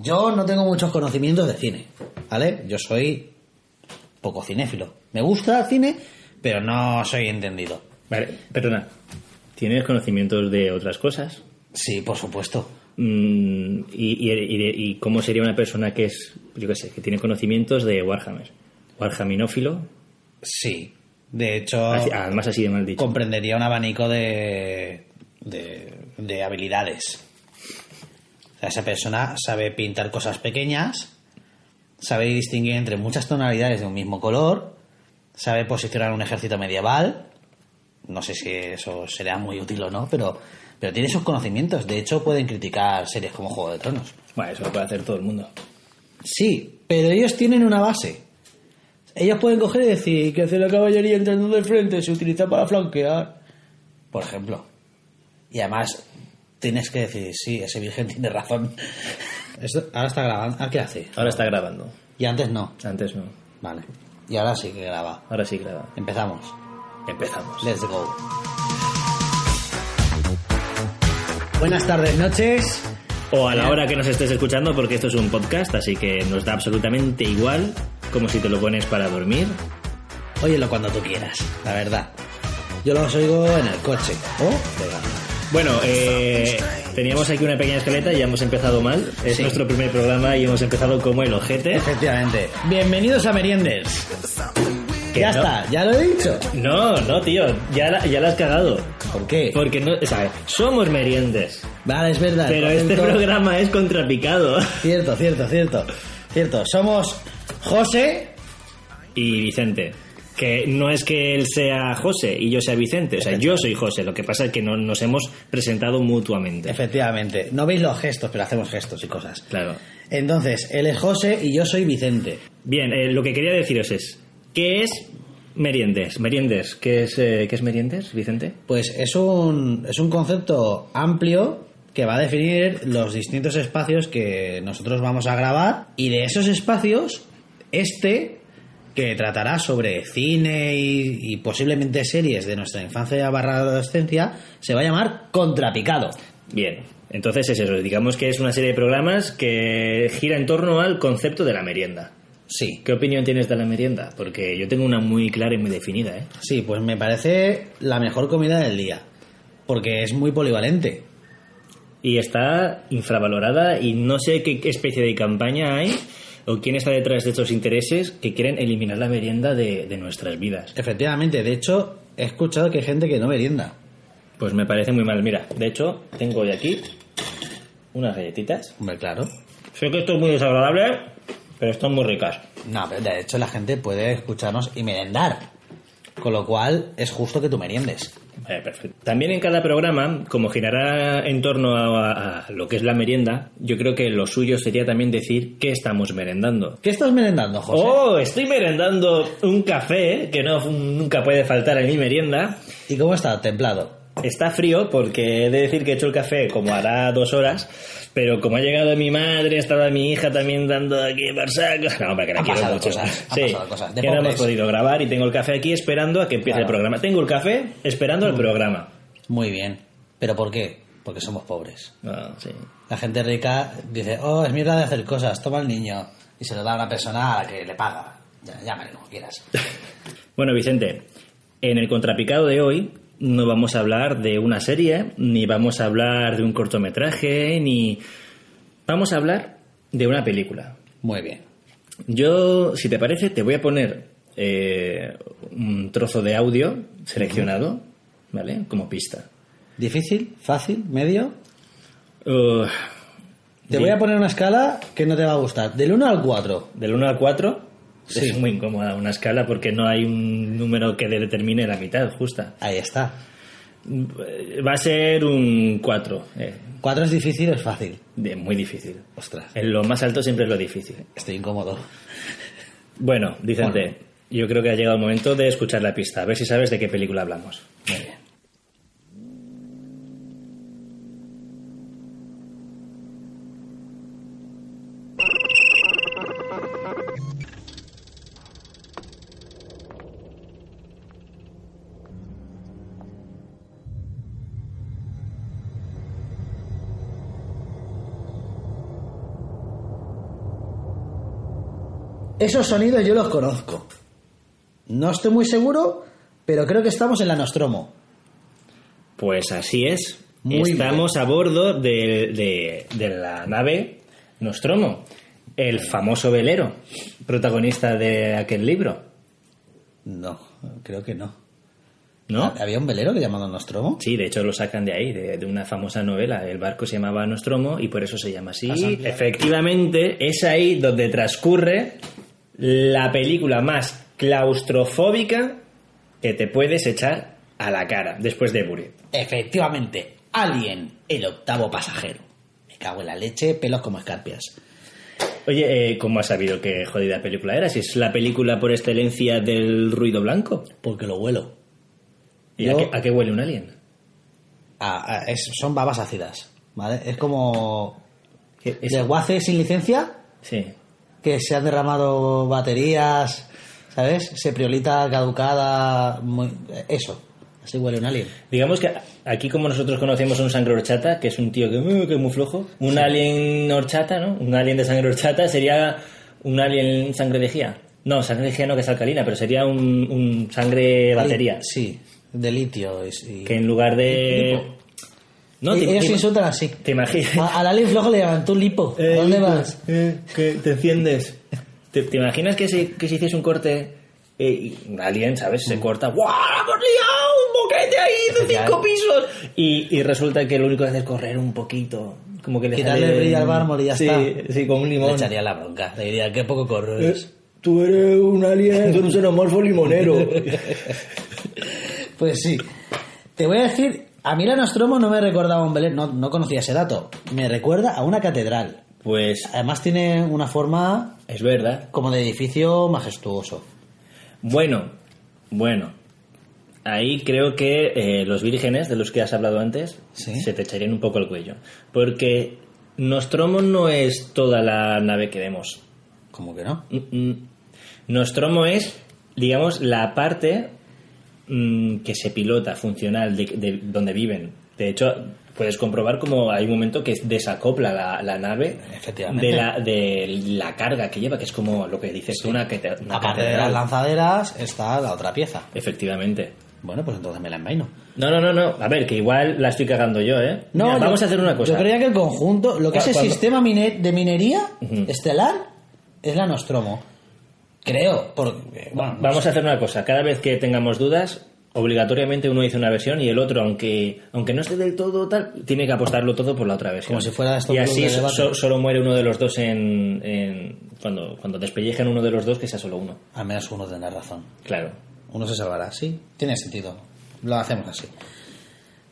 yo no tengo muchos conocimientos de cine, ¿vale? Yo soy poco cinéfilo. Me gusta el cine, pero no soy entendido. Vale, perdona. ¿Tienes conocimientos de otras cosas? Sí, por supuesto. Mm, y, y- y- y cómo sería una persona que es, yo qué sé, que tiene conocimientos de Warhammer? Warhamminófilo, Sí. De hecho, Así- además así de mal dicho. comprendería un abanico de, de, de habilidades. Sea, esa persona sabe pintar cosas pequeñas, sabe distinguir entre muchas tonalidades de un mismo color, sabe posicionar un ejército medieval. No sé si eso será muy útil o no, pero, pero tiene esos conocimientos. De hecho, pueden criticar series como Juego de Tronos. Bueno, eso lo puede hacer todo el mundo. Sí, pero ellos tienen una base. Ellos pueden coger y decir que hace la caballería entrando de frente se utiliza para flanquear. Por ejemplo. Y además, tienes que decir, sí, ese virgen tiene razón. Esto, ahora está grabando. ¿Ah, qué hace? Ahora está grabando. Y antes no. Antes no. Vale. Y ahora sí que graba. Ahora sí graba. Empezamos. Empezamos. Let's go. Buenas tardes, noches. O a la hora que nos estés escuchando, porque esto es un podcast, así que nos da absolutamente igual, como si te lo pones para dormir. Óyelo cuando tú quieras, la verdad. Yo los oigo en el coche. O pegando. Bueno, eh, teníamos aquí una pequeña escaleta y ya hemos empezado mal. Es Sí. nuestro primer programa y hemos empezado como el ojete. Efectivamente. Bienvenidos a Merienders. Que Ya no. está, ya lo he dicho. No, no, tío, ya la, ya la has cagado. ¿Por qué? Porque no, o sea, somos meriendes, Vale, es verdad. pero este programa es contrapicado. Cierto, cierto, cierto. Cierto. Somos José. Y Vicente, que no es que él sea José y yo sea Vicente, o sea, yo soy José, lo que pasa es que no nos hemos presentado mutuamente. Efectivamente. No veis los gestos, pero hacemos gestos y cosas. Claro. Entonces, él es José y yo soy Vicente. Bien, eh, lo que quería deciros es, ¿qué es meriendes? Meriendes, ¿qué es, eh, ¿qué es meriendes, Vicente? Pues es un, es un concepto amplio que va a definir los distintos espacios que nosotros vamos a grabar y de esos espacios, este que tratará sobre cine y, y posiblemente series de nuestra infancia barra adolescencia, se va a llamar Contrapicado. Bien, entonces es eso, digamos que es una serie de programas que gira en torno al concepto de la merienda. Sí, ¿Qué opinión tienes de la merienda? Porque yo tengo una muy clara y muy definida, ¿eh? sí, pues me parece la mejor comida del día, porque es muy polivalente. Y está infravalorada y no sé qué especie de campaña hay o quién está detrás de estos intereses que quieren eliminar la merienda de, de nuestras vidas. Efectivamente, de hecho, he escuchado que hay gente que no merienda. Pues me parece muy mal. Mira, de hecho, tengo hoy aquí unas galletitas. Hombre, claro. Sé que esto es muy desagradable, pero están muy ricas. No, pero de hecho la gente puede escucharnos y merendar. Con lo cual es justo que tú meriendes. Vale, perfecto. También en cada programa, como girará en torno a, a lo que es la merienda, yo creo que lo suyo sería también decir qué estamos merendando. ¿Qué estás merendando, José? Oh, estoy merendando un café que no nunca puede faltar en mi merienda. ¿Y cómo está? Templado. Está frío porque he de decir que he hecho el café como hará dos horas, pero como ha llegado mi madre, estaba mi hija también dando aquí por saco. No, hombre, que la Han quiero pasado mucho. cosas, sí, pasado cosas. De que no hemos podido grabar y tengo el café aquí esperando a que empiece Claro. el programa. Tengo el café esperando el programa. Muy bien. ¿Pero por qué? Porque somos pobres. Ah, sí. La gente rica dice, oh, es mi hora de hacer cosas, toma el niño. Y se lo da a una persona a la que le paga. Ya, llámale como quieras. Bueno, Vicente, en el contrapicado de hoy no vamos a hablar de una serie, ni vamos a hablar de un cortometraje, ni... Vamos a hablar de una película. Muy bien. Yo, si te parece, te voy a poner eh, un trozo de audio seleccionado, ¿vale? Como pista. ¿Difícil? ¿Fácil? ¿Medio? Uh, Te voy a poner una escala que no te va a gustar. Del 1 al 4. Del 1 al 4 Sí. es muy incómoda una escala porque no hay un número que determine la mitad justa. Ahí está. Va a ser un 4. eh, 4 es difícil o es fácil. de- muy difícil. Ostras, En lo más alto siempre es lo difícil. estoy incómodo. Bueno, Vicente, Bueno. yo creo que ha llegado el momento de escuchar la pista, a ver si sabes de qué película hablamos. Muy bien. Esos sonidos yo los conozco. No estoy muy seguro, pero creo que estamos en la Nostromo. Pues así es. Muy Estamos a bordo de, de- de la nave Nostromo, el famoso velero, protagonista de aquel libro. No, creo que no. ¿No? ¿Había un velero que llamado Nostromo? Sí, de hecho lo sacan de ahí, de, de una famosa novela. El barco se llamaba Nostromo y por eso se llama así. Ah. Efectivamente, es ahí donde transcurre la película más claustrofóbica que te puedes echar a la cara después de Buri. Efectivamente, Alien, el octavo pasajero. Me cago en la leche, pelos como escarpias. Oye, eh, ¿cómo has sabido qué jodida película era? Si es la película por excelencia del ruido blanco. Porque lo huelo. ¿Y Yo- a, qué, a qué huele un alien? Ah, es- son babas ácidas, ¿vale? Es como ¿Qué es? desguace sin licencia, Sí. Que se han derramado baterías, ¿sabes? Sepriolita caducada, muy- eso. Así huele un alien. Digamos que aquí como nosotros conocemos un sangre horchata, que es un tío que, uh, que es muy flojo, un alien horchata, ¿no? Un alien de sangre horchata sería un alien sangre lejía. No, sangre lejía no que es alcalina, pero sería un, un sangre batería. Sí, de litio. y- y- Que en lugar de... No, Y- te, Ellos te- se insultan así. te imaginas... A- Al alien flojo le llaman tú lipo. ¿A dónde vas? Eh, que te enciendes. ¿Te, te imaginas que si, que si hiciese un corte eh, y un alien, ¿sabes? Mm. Se corta. ¡Guau! ¡Hemos liado! ¡Un boquete ahí de cinco pisos! Y, y resulta que lo único que hace es correr un poquito. Como que le Quitarle el brillo al mármol y ya sí, está. Sí, con un Le limón. echaría la bronca. Le diría, qué poco corres. Eh, Tú eres un alien con un xenomorfo limonero. Pues sí. Te voy a decir, a mí la Nostromo no me recordaba un Belén, no, no conocía ese dato. Me recuerda a una catedral. pues Además tiene una forma es verdad. como de edificio majestuoso. Bueno, bueno. Ahí creo que eh, los vírgenes de los que has hablado antes Sí. se te echarían un poco el cuello. Porque Nostromo no es toda la nave que vemos. ¿Cómo que no? Mm, mm. Nostromo es, digamos, la parte mm, que se pilota funcional de, de donde viven. De hecho, puedes comprobar como hay un momento que desacopla la, la nave de la, de la carga que lleva, que es como lo que dices tú, una, cate- una Aparte de las lanzaderas está la otra pieza. Efectivamente. Bueno, pues entonces me la envaino. No, no, no, no. A ver, que igual la estoy cagando yo, ¿eh? No, Mira, yo- vamos a hacer una cosa. Yo creía que el conjunto, lo que es el Cuando- sistema mine- de minería estelar, es la Nostromo. Creo, porque, bueno, no Vamos sé. a hacer una cosa. Cada vez que tengamos dudas, obligatoriamente uno dice una versión y el otro, aunque aunque no esté del todo tal, tiene que apostarlo todo por la otra versión. Como si fuera esto Y así so- solo muere uno de los dos en, en- cuando cuando despellejen uno de los dos que sea solo uno. Al menos uno tendrá razón. Claro. Uno se salvará, sí. Tiene sentido. Lo hacemos así.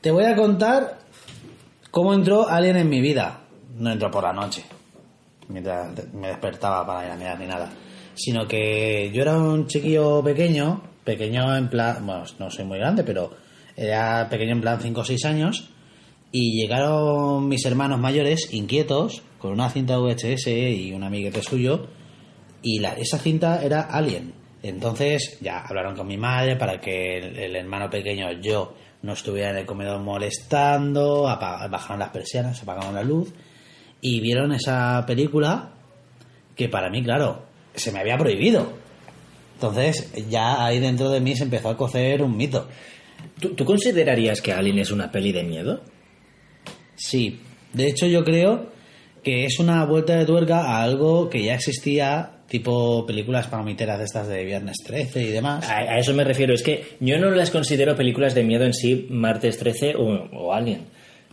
Te voy a contar cómo entró Alien en mi vida. No entró por la noche, mientras me despertaba para ir a mirar ni nada. Sino que yo era un chiquillo pequeño, pequeño en plan, bueno, no soy muy grande, pero era pequeño en plan 5 o 6 años. Y llegaron mis hermanos mayores, inquietos, con una cinta VHS y un amiguete suyo, y la, esa cinta era Alien. Entonces ya hablaron con mi madre para que el, hermano pequeño, yo, no estuviera en el comedor molestando, bajaron las persianas, apagaron la luz y vieron esa película que para mí, claro, se me había prohibido. Entonces ya ahí dentro de mí se empezó a cocer un mito. ¿Tú, tú considerarías que Alien es una peli de miedo? Sí, de hecho yo creo que es una vuelta de tuerca a algo que ya existía, tipo películas palomiteras de estas de Viernes 13 y demás. A, a eso me refiero. Es que yo no las considero películas de miedo en sí, Martes 13 o, o Alien.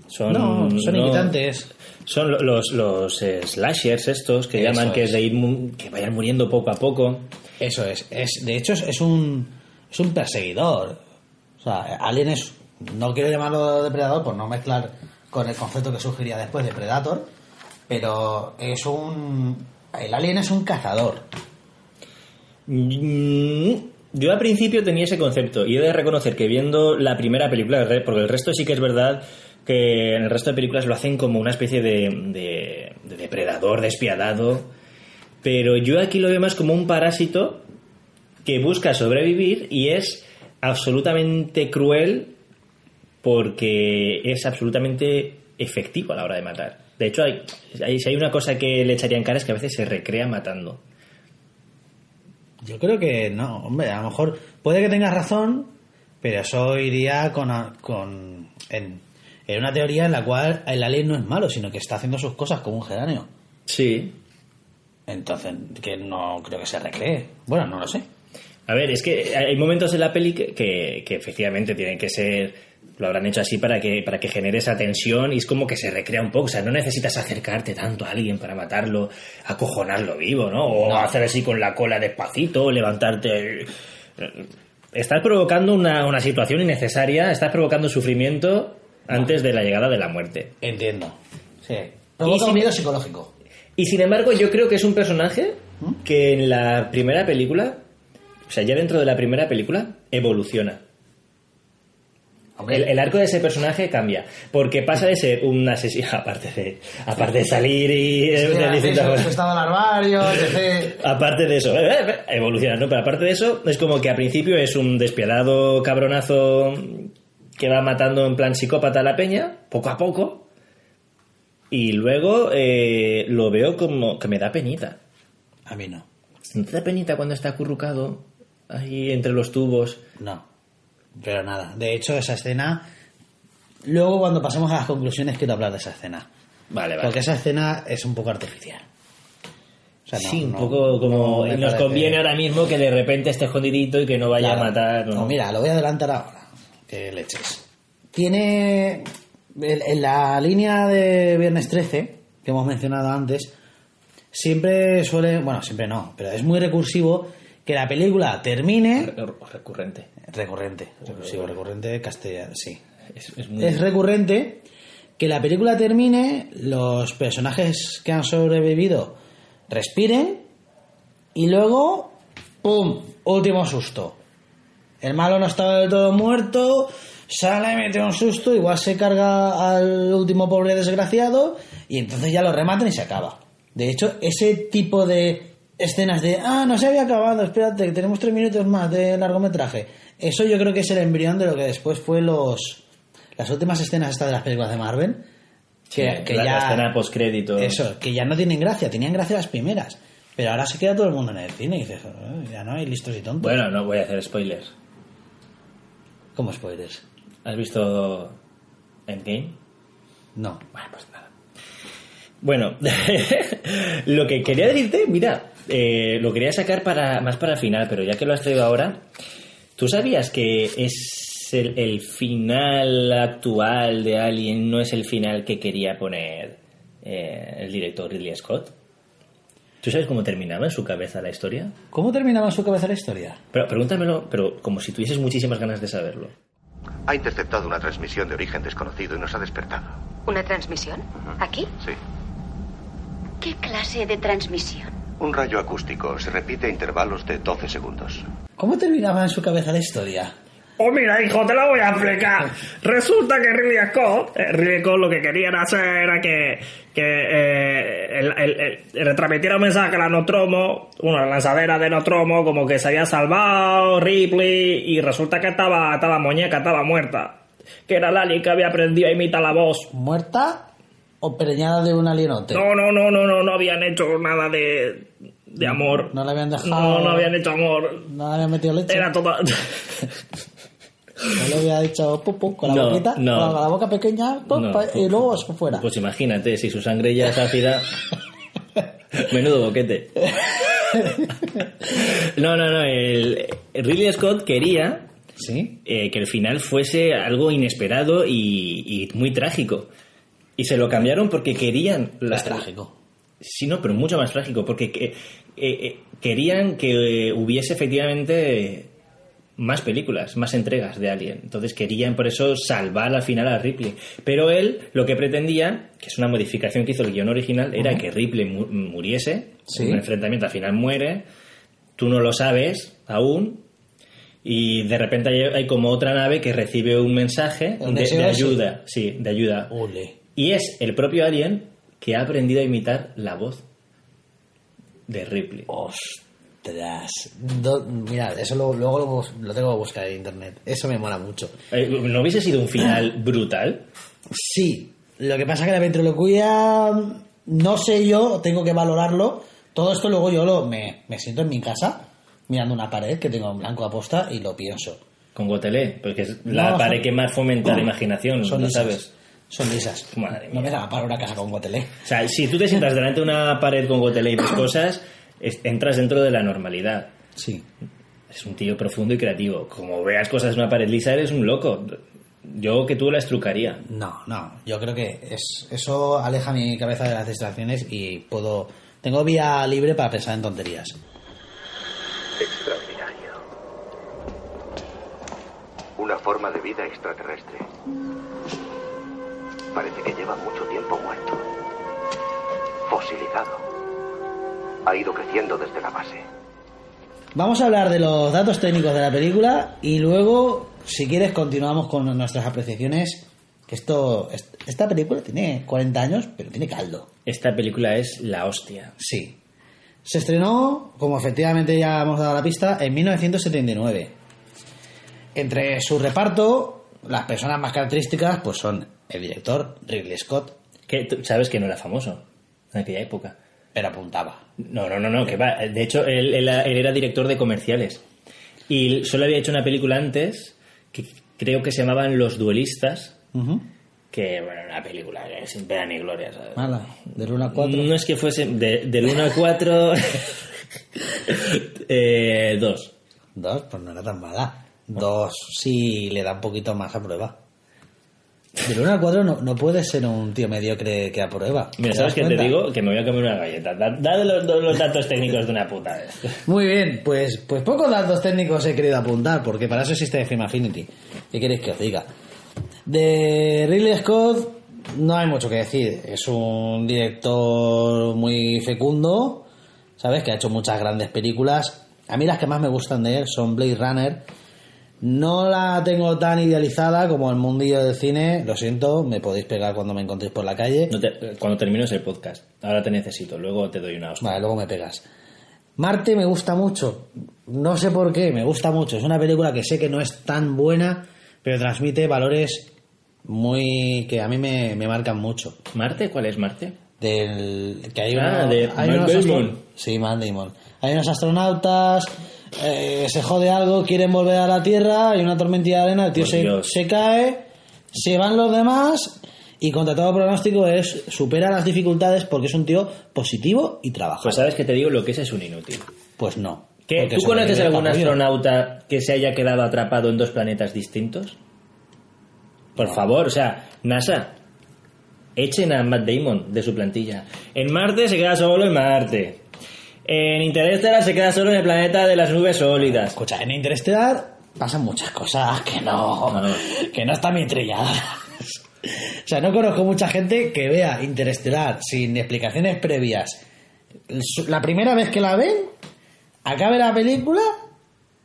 Son, no, son no- inquietantes. Son lo- los, los eh, slashers estos que Eso llaman que es. es de ir mu- que vayan muriendo poco a poco. Eso es. es de hecho, es, es un, es un perseguidor. O sea, Alien es. No quiero llamarlo depredador por no mezclar con el concepto que surgiría después de Predator. Pero es un. El Alien es un cazador. Mm, Yo al principio tenía ese concepto y he de reconocer que viendo la primera película, porque el resto sí que es verdad que en el resto de películas lo hacen como una especie de, de- de depredador despiadado, pero yo aquí lo veo más como un parásito que busca sobrevivir y es absolutamente cruel porque es absolutamente efectivo a la hora de matar. De hecho, hay, si hay una cosa que le echaría en cara es que a veces se recrea matando. Yo creo que no, hombre, a lo mejor puede que tengas razón, pero eso iría con, en una teoría en la cual el alien no es malo, sino que está haciendo sus cosas como un geranio. Sí. Entonces, que no creo que se recree. Bueno, no lo sé. A ver, es que hay momentos en la peli que, que, que efectivamente tienen que ser lo habrán hecho así para que, para que genere esa tensión y es como que se recrea un poco. O sea, no necesitas acercarte tanto a alguien para matarlo, acojonarlo vivo, ¿no? O hacer así con la cola despacito, levantarte. Estás provocando una, una situación innecesaria, estás provocando sufrimiento antes de la llegada de la muerte. Entiendo. Sí. Provoca un miedo psicológico. Y sin embargo, yo creo que es un personaje que en la primera película, o sea, ya dentro de la primera película, evoluciona. El, el arco de ese personaje cambia, porque pasa de ser un asesino, aparte de, aparte de salir y... sí, de distintas estado larvario, etc. Aparte de eso, eh, eh, evoluciona, ¿no? Pero aparte de eso, es como que al principio es un despiadado cabronazo que va matando en plan psicópata a la peña, poco a poco, y luego eh, lo veo como que me da penita. A mí no. ¿No te da penita cuando está acurrucado ahí entre los tubos? No. Pero nada. De hecho, esa escena. Luego, cuando pasemos a las conclusiones, quiero hablar de esa escena. Vale, vale. Porque esa escena es un poco artificial. O sea, no- sí, un no- poco como... no nos parece- conviene ahora mismo que de repente esté escondidito y que no vaya Claro. a matar. ¿no? No, mira, lo voy a adelantar ahora. Que leches. Tiene. En en la línea de Viernes 13, que hemos mencionado antes, siempre suele. Bueno, siempre no, pero es muy recursivo que la película termine. Recurrente. Recurrente, recursivo, recurrente castellano, sí. Es, es muy... Es recurrente que la película termine, los personajes que han sobrevivido respiren y luego, ¡pum! Último susto. El malo no estaba del todo muerto, sale, mete un susto, igual se carga al último pobre desgraciado y entonces ya lo rematan y se acaba. De hecho, ese tipo de escenas de, ah, no se había acabado, espérate, que tenemos tres minutos más de largometraje. Eso yo creo que es el embrión de lo que después fue los las últimas escenas estas de las películas de Marvel. Que, Sí, que la, ya... la escena. Eso, que ya no tienen gracia, tenían gracia las primeras. Pero ahora se queda todo el mundo en el cine y dices, "Eh, ya no hay listos y tontos. Bueno, no voy a hacer spoilers. ¿Cómo spoilers? ¿Has visto Endgame? No. Bueno, pues nada. Bueno, lo que quería decirte, mira, eh, lo quería sacar para más para el final, pero ya que lo has traído ahora, ¿tú sabías que es el, el final actual de Alien no es el final que quería poner eh, el director Ridley Scott? ¿Tú sabes cómo terminaba en su cabeza la historia? ¿Cómo terminaba en su cabeza la historia? Pero pregúntamelo, pero como si tuvieses muchísimas ganas de saberlo. Ha interceptado una transmisión de origen desconocido y nos ha despertado. ¿Una transmisión? ¿Aquí? Sí. ¿Qué clase de transmisión? Un rayo acústico se repite a intervalos de 12 segundos. ¿Cómo terminaba en su cabeza la historia? Oh, mira, hijo, te la voy a explicar. Resulta que Ridley Scott, eh, Ridley Scott lo que querían hacer era que, que eh, el, el- el- retransmitiera un mensaje a la Nostromo, una lanzadera de Nostromo, como que se había salvado Ripley, y resulta que estaba, estaba muñeca, estaba muerta. Que era Lali que había aprendido a imitar la voz. ¿Muerta o preñada de un alienote? No, no, no, no, no, no habían hecho nada de, de amor. No le habían dejado... No, no habían hecho amor. No le habían metido leche. Era todo... No le había dicho con la No, boquita, no. con la boca pequeña, pum, No. pa- y luego fuera. Pues imagínate, si su sangre ya es ácida. Menudo boquete. No, no, no. El, Ridley Scott quería ¿Sí? eh, que el final fuese algo inesperado y, y muy trágico. Y se lo cambiaron porque querían. la- Es trágico. Sí, no, pero mucho más trágico, porque que- eh, eh, querían que hubiese efectivamente más películas, más entregas de Alien. Entonces querían por eso salvar al final a Ripley. Pero él lo que pretendía, que es una modificación que hizo el guion original, era que Ripley mu- muriese, Sí. en un enfrentamiento al final muere, tú no lo sabes aún, y de repente hay, hay como otra nave que recibe un mensaje ¿Un de, ayuda, sí, de ayuda. Ole. Y es el propio Alien que ha aprendido a imitar la voz de Ripley. Ostras. Do- mira, eso lo- luego lo, lo tengo que buscar en internet. Eso me mola mucho. Eh, ¿No hubiese sido un final brutal? Sí, lo que pasa es que la ventriloquía, no sé yo, tengo que valorarlo. Todo esto luego yo lo, me, me siento en mi casa mirando una pared que tengo en blanco aposta y lo pienso. Con Gotelé, porque es la No, pared son- que más fomenta la imaginación, Son ¿lo lisas. sabes? Son lisas. Madre No mía. me da para una casa con gotelé. O sea, si tú te sientas delante de una pared con Gotelé y ves cosas, es- entras dentro de la normalidad. Sí. Es un tío profundo y creativo. Como veas cosas en una pared lisa, eres un loco. Yo que tú la estrucaría. No, no. Yo creo que es, eso aleja mi cabeza de las distracciones y puedo. Tengo vía libre para pensar en tonterías. Extraordinario. Una forma de vida extraterrestre. Parece que lleva mucho tiempo muerto. Fosilizado. Ha ido creciendo desde la base. Vamos a hablar de los datos técnicos de la película y luego, si quieres, continuamos con nuestras apreciaciones. Que esto, est- esta película tiene 40 años, pero tiene caldo. Esta película es la hostia. Sí. Se estrenó, como efectivamente ya hemos dado la pista, en 1979. Entre su reparto, las personas más características pues son el director Ridley Scott, Que tú sabes que no era famoso en aquella época. pero apuntaba. No, no, no, no, que va. De hecho, él, él- él era director de comerciales. Y solo había hecho una película antes que creo que se llamaban Los Duelistas. Que, bueno, una película que sin pena ni gloria. ¿sabes? Mala, del 1 a 4. No es que fuese de- del 1 al 4. eh, dos. Dos, pues no era tan mala. Dos sí le da un poquito más a prueba. Del 1 al 4 no, no puede ser un tío mediocre que aprueba. Mira, ¿Te ¿sabes qué te digo? Que me voy a comer una galleta. Da, da los, los datos técnicos de una puta vez. Muy bien, pues, pues pocos datos técnicos he querido apuntar, porque para eso existe Film Affinity. ¿Qué queréis que os diga? De Ridley Scott no hay mucho que decir. Es un director muy fecundo, ¿sabes? Que ha hecho muchas grandes películas. A mí las que más me gustan de él son Blade Runner. No la tengo tan idealizada como el mundillo del cine. Lo siento, me podéis pegar cuando me encontréis por la calle. No te- cuando termines el podcast. Ahora te necesito. Luego te doy una hostia. Vale, luego me pegas. Marte me gusta mucho. No sé por qué, me gusta mucho. Es una película que sé que no es tan buena, pero transmite valores muy que a mí me, me marcan mucho. ¿Marte? ¿Cuál es Marte? Del que hay, Ah, uno- de hay unos. Sí, Matt Damon. Hay unos astronautas, eh, se jode algo, quieren volver a la Tierra, hay una tormentilla de arena, el tío se, se cae, se van los demás y contra todo pronóstico es supera las dificultades porque es un tío positivo y trabajador. Pues sabes que te digo lo que es es un inútil. Pues no. ¿Qué? ¿Tú conoces algún astronauta que se haya quedado atrapado en dos planetas distintos? Por favor, o sea, NASA, echen a Matt Damon de su plantilla. En Marte se queda solo en Marte. En Interestelar se queda solo en el planeta de las nubes sólidas. Escucha, en Interestelar pasan muchas cosas que no, que no están bien trilladas. O sea, no conozco mucha gente que vea Interestelar sin explicaciones previas. La primera vez que la ven, acabe la película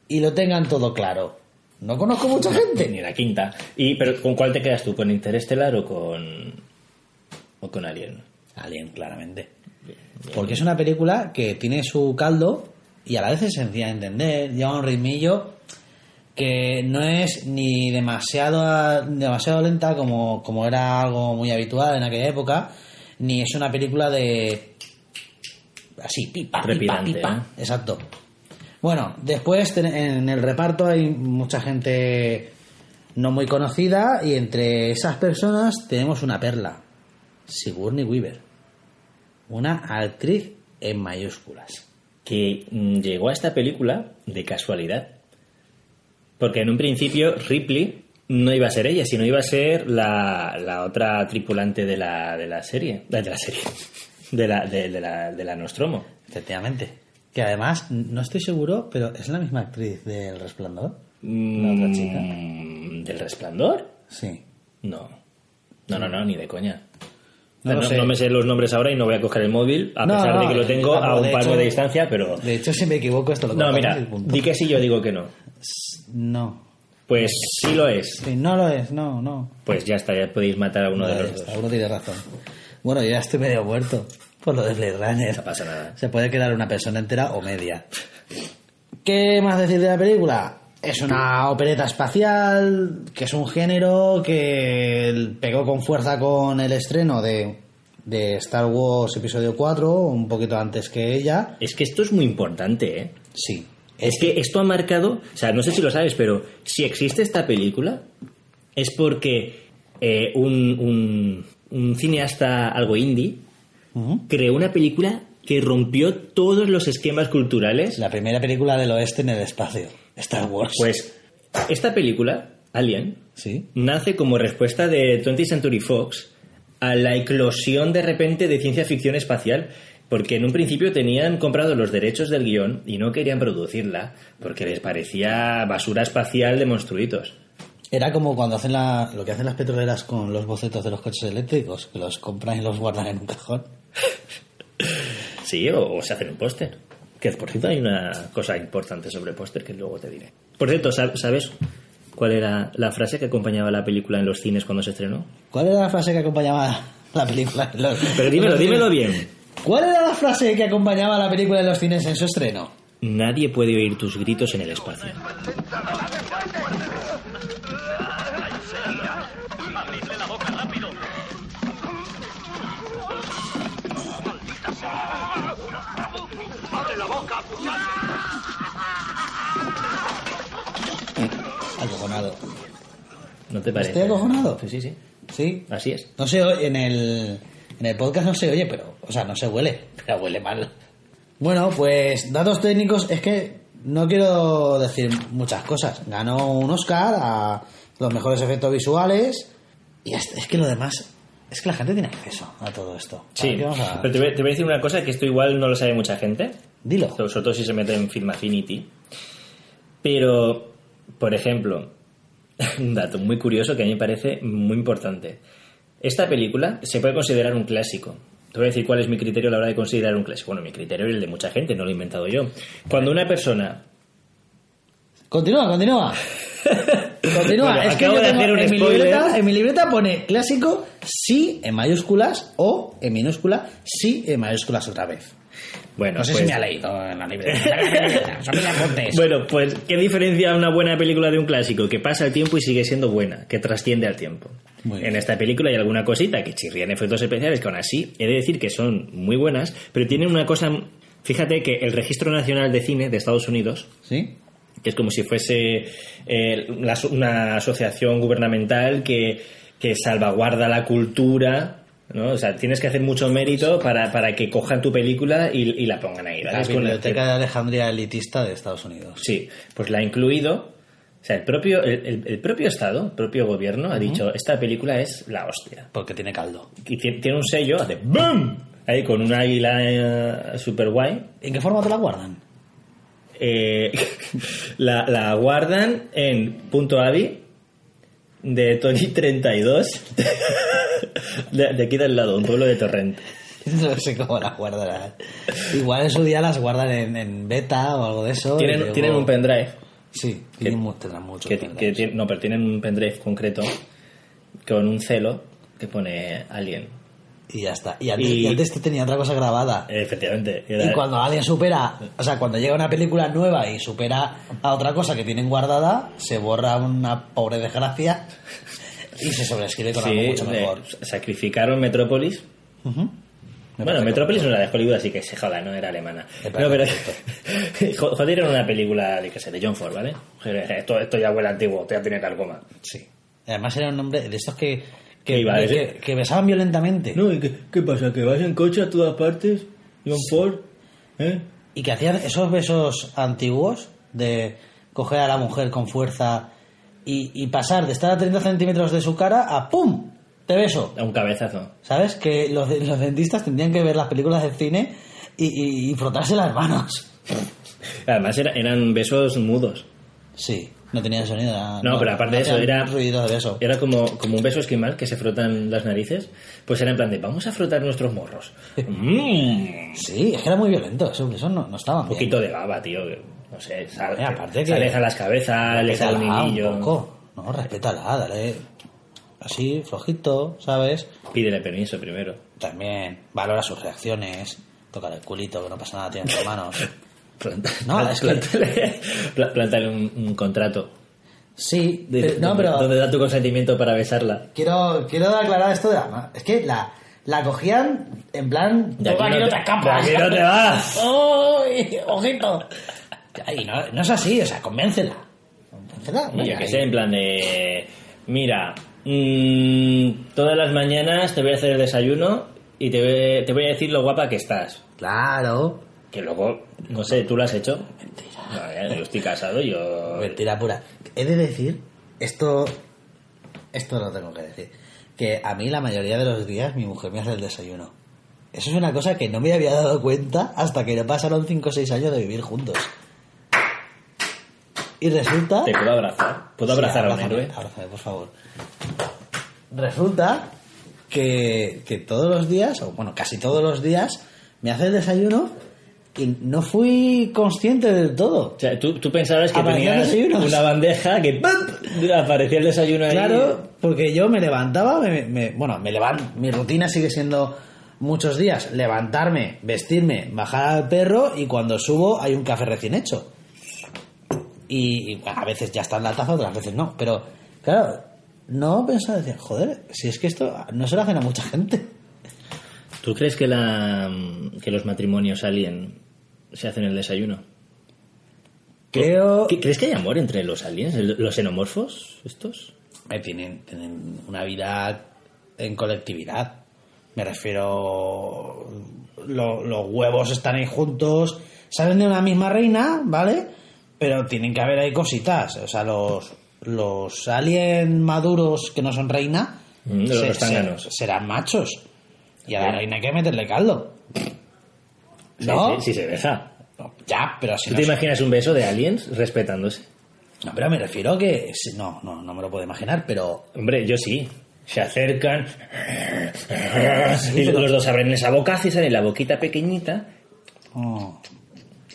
y lo tengan todo claro. No conozco mucha Ni gente. la quinta. Y, pero ¿con cuál te quedas tú? ¿Con Interestelar o con. o con Alien? Alien, claramente. Porque es una película que tiene su caldo y a la vez es sencilla de entender, lleva un ritmillo que no es ni demasiado, demasiado lenta como, como era algo muy habitual en aquella época, ni es una película de así, pipa, pipa, pipa. ¿eh? Exacto. Bueno, después en el reparto hay mucha gente no muy conocida y entre esas personas tenemos una perla, Sigourney Weaver, una actriz en mayúsculas. que mm, llegó a esta película de casualidad. Porque en un principio Ripley no iba a ser ella, sino iba a ser la, la otra tripulante de la, de la serie. De la serie. De la, de, de la, de la Nostromo. Efectivamente. Que además, no estoy seguro, pero es la misma actriz del Resplandor. La otra chica. Mm, ¿Del resplandor? Sí. No. No, no, no, ni de coña. No No, lo sé. no me sé los nombres ahora y no voy a coger el móvil, a No, pesar de que lo tengo a un hecho- de distancia, pero... De hecho, si me equivoco, esto lo No, mira, y punto. di que sí, yo digo que no. No. Pues sí lo es. Sí, no lo es, no, no. Pues ya está, ya podéis matar a uno de los dos. Alguno tiene razón. Bueno, yo ya estoy medio muerto por lo de Blade Runner. No pasa nada. Se puede quedar una persona entera o media. ¿Qué más decir de la película? Es una opereta espacial, que es un género que pegó con fuerza con el estreno de, de Star Wars Episodio 4, un poquito antes que ella. Es que esto es muy importante, ¿eh? Sí. Es que esto ha marcado, o sea, no sé si lo sabes, pero si existe esta película es porque eh, un, un- un cineasta algo indie creó una película que rompió todos los esquemas culturales. La primera película del oeste en el espacio. Star Wars. Pues esta película, Alien, Sí. nace como respuesta de 20th Century Fox a la eclosión de repente de ciencia ficción espacial, porque en un principio tenían comprado los derechos del guion y no querían producirla porque les parecía basura espacial de monstruitos. Era como cuando hacen la, lo que hacen las petroleras con los bocetos de los coches eléctricos, que los compran y los guardan en un cajón. Sí, o, o se hacen un póster. Que por cierto hay una cosa importante sobre póster que luego te diré. Por cierto, ¿sab- ¿sabes cuál era la frase que acompañaba la película en los cines cuando se estrenó? ¿Cuál era la frase que acompañaba la película? en los- Pero dímelo, dímelo bien. ¿Cuál era la frase que acompañaba la película en los cines en su estreno? Nadie puede oír tus gritos en el espacio. Acojonado. ¿No te parece? ¿Estoy acojonado? Sí, sí, sí. ¿Sí? Así es. No se oye, en el, en el podcast no se oye, pero, o sea, no se huele, pero huele mal. Bueno, pues datos técnicos, es que no quiero decir muchas cosas. Ganó un Oscar a los mejores efectos visuales y es, que lo demás, es que la gente tiene acceso a todo esto. Sí, ¿Para qué vamos a- pero te voy, te voy a decir una cosa que esto igual no lo sabe mucha gente. Dilo. Sobre todo si se mete en Film Affinity. Pero, por ejemplo, un dato muy curioso que a mí me parece muy importante. Esta película se puede considerar un clásico. Te voy a decir cuál es mi criterio a la hora de considerar un clásico. Bueno, mi criterio es el de mucha gente, no lo he inventado yo. Cuando una persona... Continúa, continúa. Continúa. Bueno, es que acabo yo de tengo- hacer un en, mi libreta, en mi libreta pone clásico sí en mayúsculas o en minúscula sí en mayúsculas otra vez. Bueno, No sé pues- si me ha leído en la apuntes. Bueno, pues, ¿qué diferencia una buena película de un clásico? Que pasa el tiempo y sigue siendo buena, que trasciende al tiempo. En esta película hay alguna cosita que chirría en efectos especiales, que aún así he de decir que son muy buenas, pero tienen una cosa. Fíjate que el Registro Nacional de Cine de Estados Unidos, ¿Sí? que es como si fuese eh, la- una asociación gubernamental que, que salvaguarda la cultura. ¿No? O sea, tienes que hacer mucho mérito para, para que cojan tu película y, y la pongan ahí. ¿vale? La biblioteca de Alejandría elitista de Estados Unidos. Sí, pues la ha incluido. O sea, el propio, el, el- propio Estado, el propio gobierno ha dicho, esta película es la hostia. Porque tiene caldo. Y ti- tiene un sello, hace ¡BUM! Ahí con un águila super guay. ¿En qué formato la guardan? Eh, la, la guardan en punto .avi de Tony 32 de, de aquí del lado, un pueblo de Torrent. No sé cómo la guardan. Igual en su día las guardan en, en beta o algo de eso. Tienen, luego- tienen un pendrive Sí, tienen tendrán que, que tiene- no, pero tienen un pendrive concreto con un celo que pone Alien. Y ya está. Y antes, Y- y antes te tenía otra cosa grabada. Efectivamente. Y cuando alguien supera, o sea, cuando llega una película nueva y supera a otra cosa que tienen guardada, se borra una pobre desgracia y se sobrescribe con Sí, algo mucho mejor. sacrificaron Metrópolis. Me Bueno, Metrópolis no era de Hollywood, así que se joda, no era alemana. No, pero. Jo- Joder, era una película, de qué sé, de John Ford, ¿vale? Esto, esto ya huele antiguo, esto ya tiene carcoma. Sí. Además era un nombre de estos que, Que iba a que, besaban violentamente No, ¿y qué, qué pasa? ¿Que vas en coche a todas partes? John Ford, ¿eh? y que hacían esos besos antiguos de coger a la mujer con fuerza y, y pasar de estar a 30 centímetros de su cara a ¡pum! Te beso. A un cabezazo. ¿Sabes? Que los, los dentistas tendrían que ver las películas de cine y, y- y frotarse las manos. Además, era- eran besos mudos. Sí, no tenía sonido. Era, No, pero aparte de eso, era- ruido de beso. Era como, como un beso esquimal que se frotan las narices. Pues era en plan de, vamos a frotar nuestros morros. Mm. Sí, es que era muy violento. Eso, eso no, no estaba Un poquito de baba, tío. que, No sé, sal, aparte que- sales a las cabezas, le sale niñillo. un poco. No, respétala, dale. Así, flojito, ¿sabes? Pídele permiso primero. También valora sus reacciones. Tocar el culito, que no pasa nada, tiene entre manos. Planta- No, planta- es que- un, un contrato. Sí, De- pero- no, donde- pero Donde da tu consentimiento para besarla. quiero, quiero aclarar esto de la Es que la, la cogían en plan... De aquí "Toma, no te- escapas". de aquí no te vas. ¡Ojito! Y no, no es así, o sea, convéncela. Convéncela. Yo venga, que y- sé, en plan de. Mira, mm, todas las mañanas te voy a hacer el desayuno y te te voy a decir lo guapa que estás. Claro. Que luego, no sé, ¿tú lo has hecho? No, eh, yo estoy casado, yo. Mentira pura. He de decir, esto, esto lo tengo que decir, que a mí la mayoría de los días mi mujer me hace el desayuno. Eso es una cosa que no me había dado cuenta hasta que no pasaron 5 o 6 años de vivir juntos. Y resulta... ¿Te puedo abrazar? ¿Puedo Sí, abrazar a un héroe? abrázame, por favor. Resulta que, que todos los días, o bueno, casi todos los días, me hace el desayuno y no fui consciente del todo. O sea, tú, tú pensabas que tenías una bandeja que ¡pum! aparecía el desayuno ahí. Claro, porque yo me levantaba, me, me- bueno, me levanto, mi rutina sigue siendo muchos días levantarme, vestirme, bajar al perro y cuando subo hay un café recién hecho. Y, a veces ya está en la taza, otras veces no, pero claro, no pensaba decir, joder, si es que esto no se lo hacen a mucha gente. ¿Tú crees que, la, que los matrimonios alien se hacen el desayuno? Creo ¿Qué- ¿Crees que hay amor entre los aliens, los xenomorfos estos? Eh, tienen, tienen una vida en colectividad. Me refiero. lo- los huevos están ahí juntos. Salen de una misma reina, ¿vale? Pero tienen que haber ahí cositas. O sea, los, los aliens maduros que no son reina Mm, los- serán machos. Y a la reina hay que meterle caldo. ¿No? Sí, sí, sí se deja. No, Ya, pero si ¿Tú no. te imaginas un beso de aliens respetándose? No, pero me refiero que. si- No, no, no me lo puedo imaginar, pero. Hombre, yo sí. Se acercan y los dos abren esa boca y sale la boquita pequeñita, oh,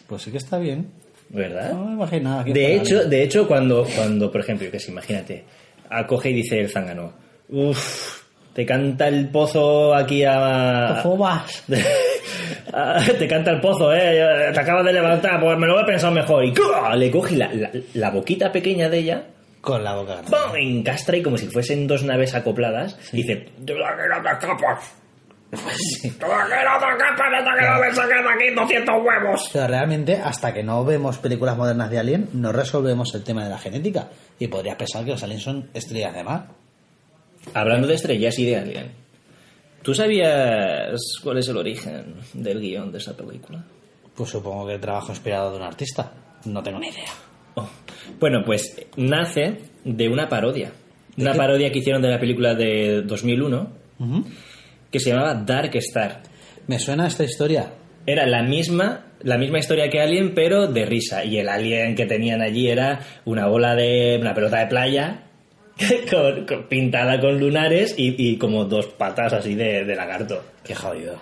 pues sí que está bien. ¿verdad? No me imaginaba que De hecho, de hecho cuando, cuando, por ejemplo, que sé, imagínate, acoge y dice el zángano, uff, te canta el pozo aquí a... Ah, te canta el pozo, eh, te acabas de levantar, pues me lo he pensado mejor. Y ¡cua! le coge la, la- la boquita pequeña de ella, Con la boca encastra y como si fuesen dos naves acopladas, y dice, "De la que no te Sí. hasta que no me saques de aquí 200 huevos. Pero realmente, hasta que no vemos películas modernas de Alien, no resolvemos el tema de la genética. Y podrías pensar que los aliens son estrellas de mar. Hablando de estrellas y de Alien, ¿tú sabías cuál es el origen del guion de esa película? Pues supongo que el trabajo inspirado de un artista. No tengo ni idea. Oh. Bueno, pues nace de una parodia. ¿De Una qué? parodia que hicieron de la película de 2001 Ujú. que se llamaba Dark Star. Me suena esta historia. Era la misma, la misma historia que Alien, pero de risa. Y el alien que tenían allí era una bola de. una pelota de playa con- con- pintada con lunares y, y como dos patas así de, de lagarto. Qué jodido.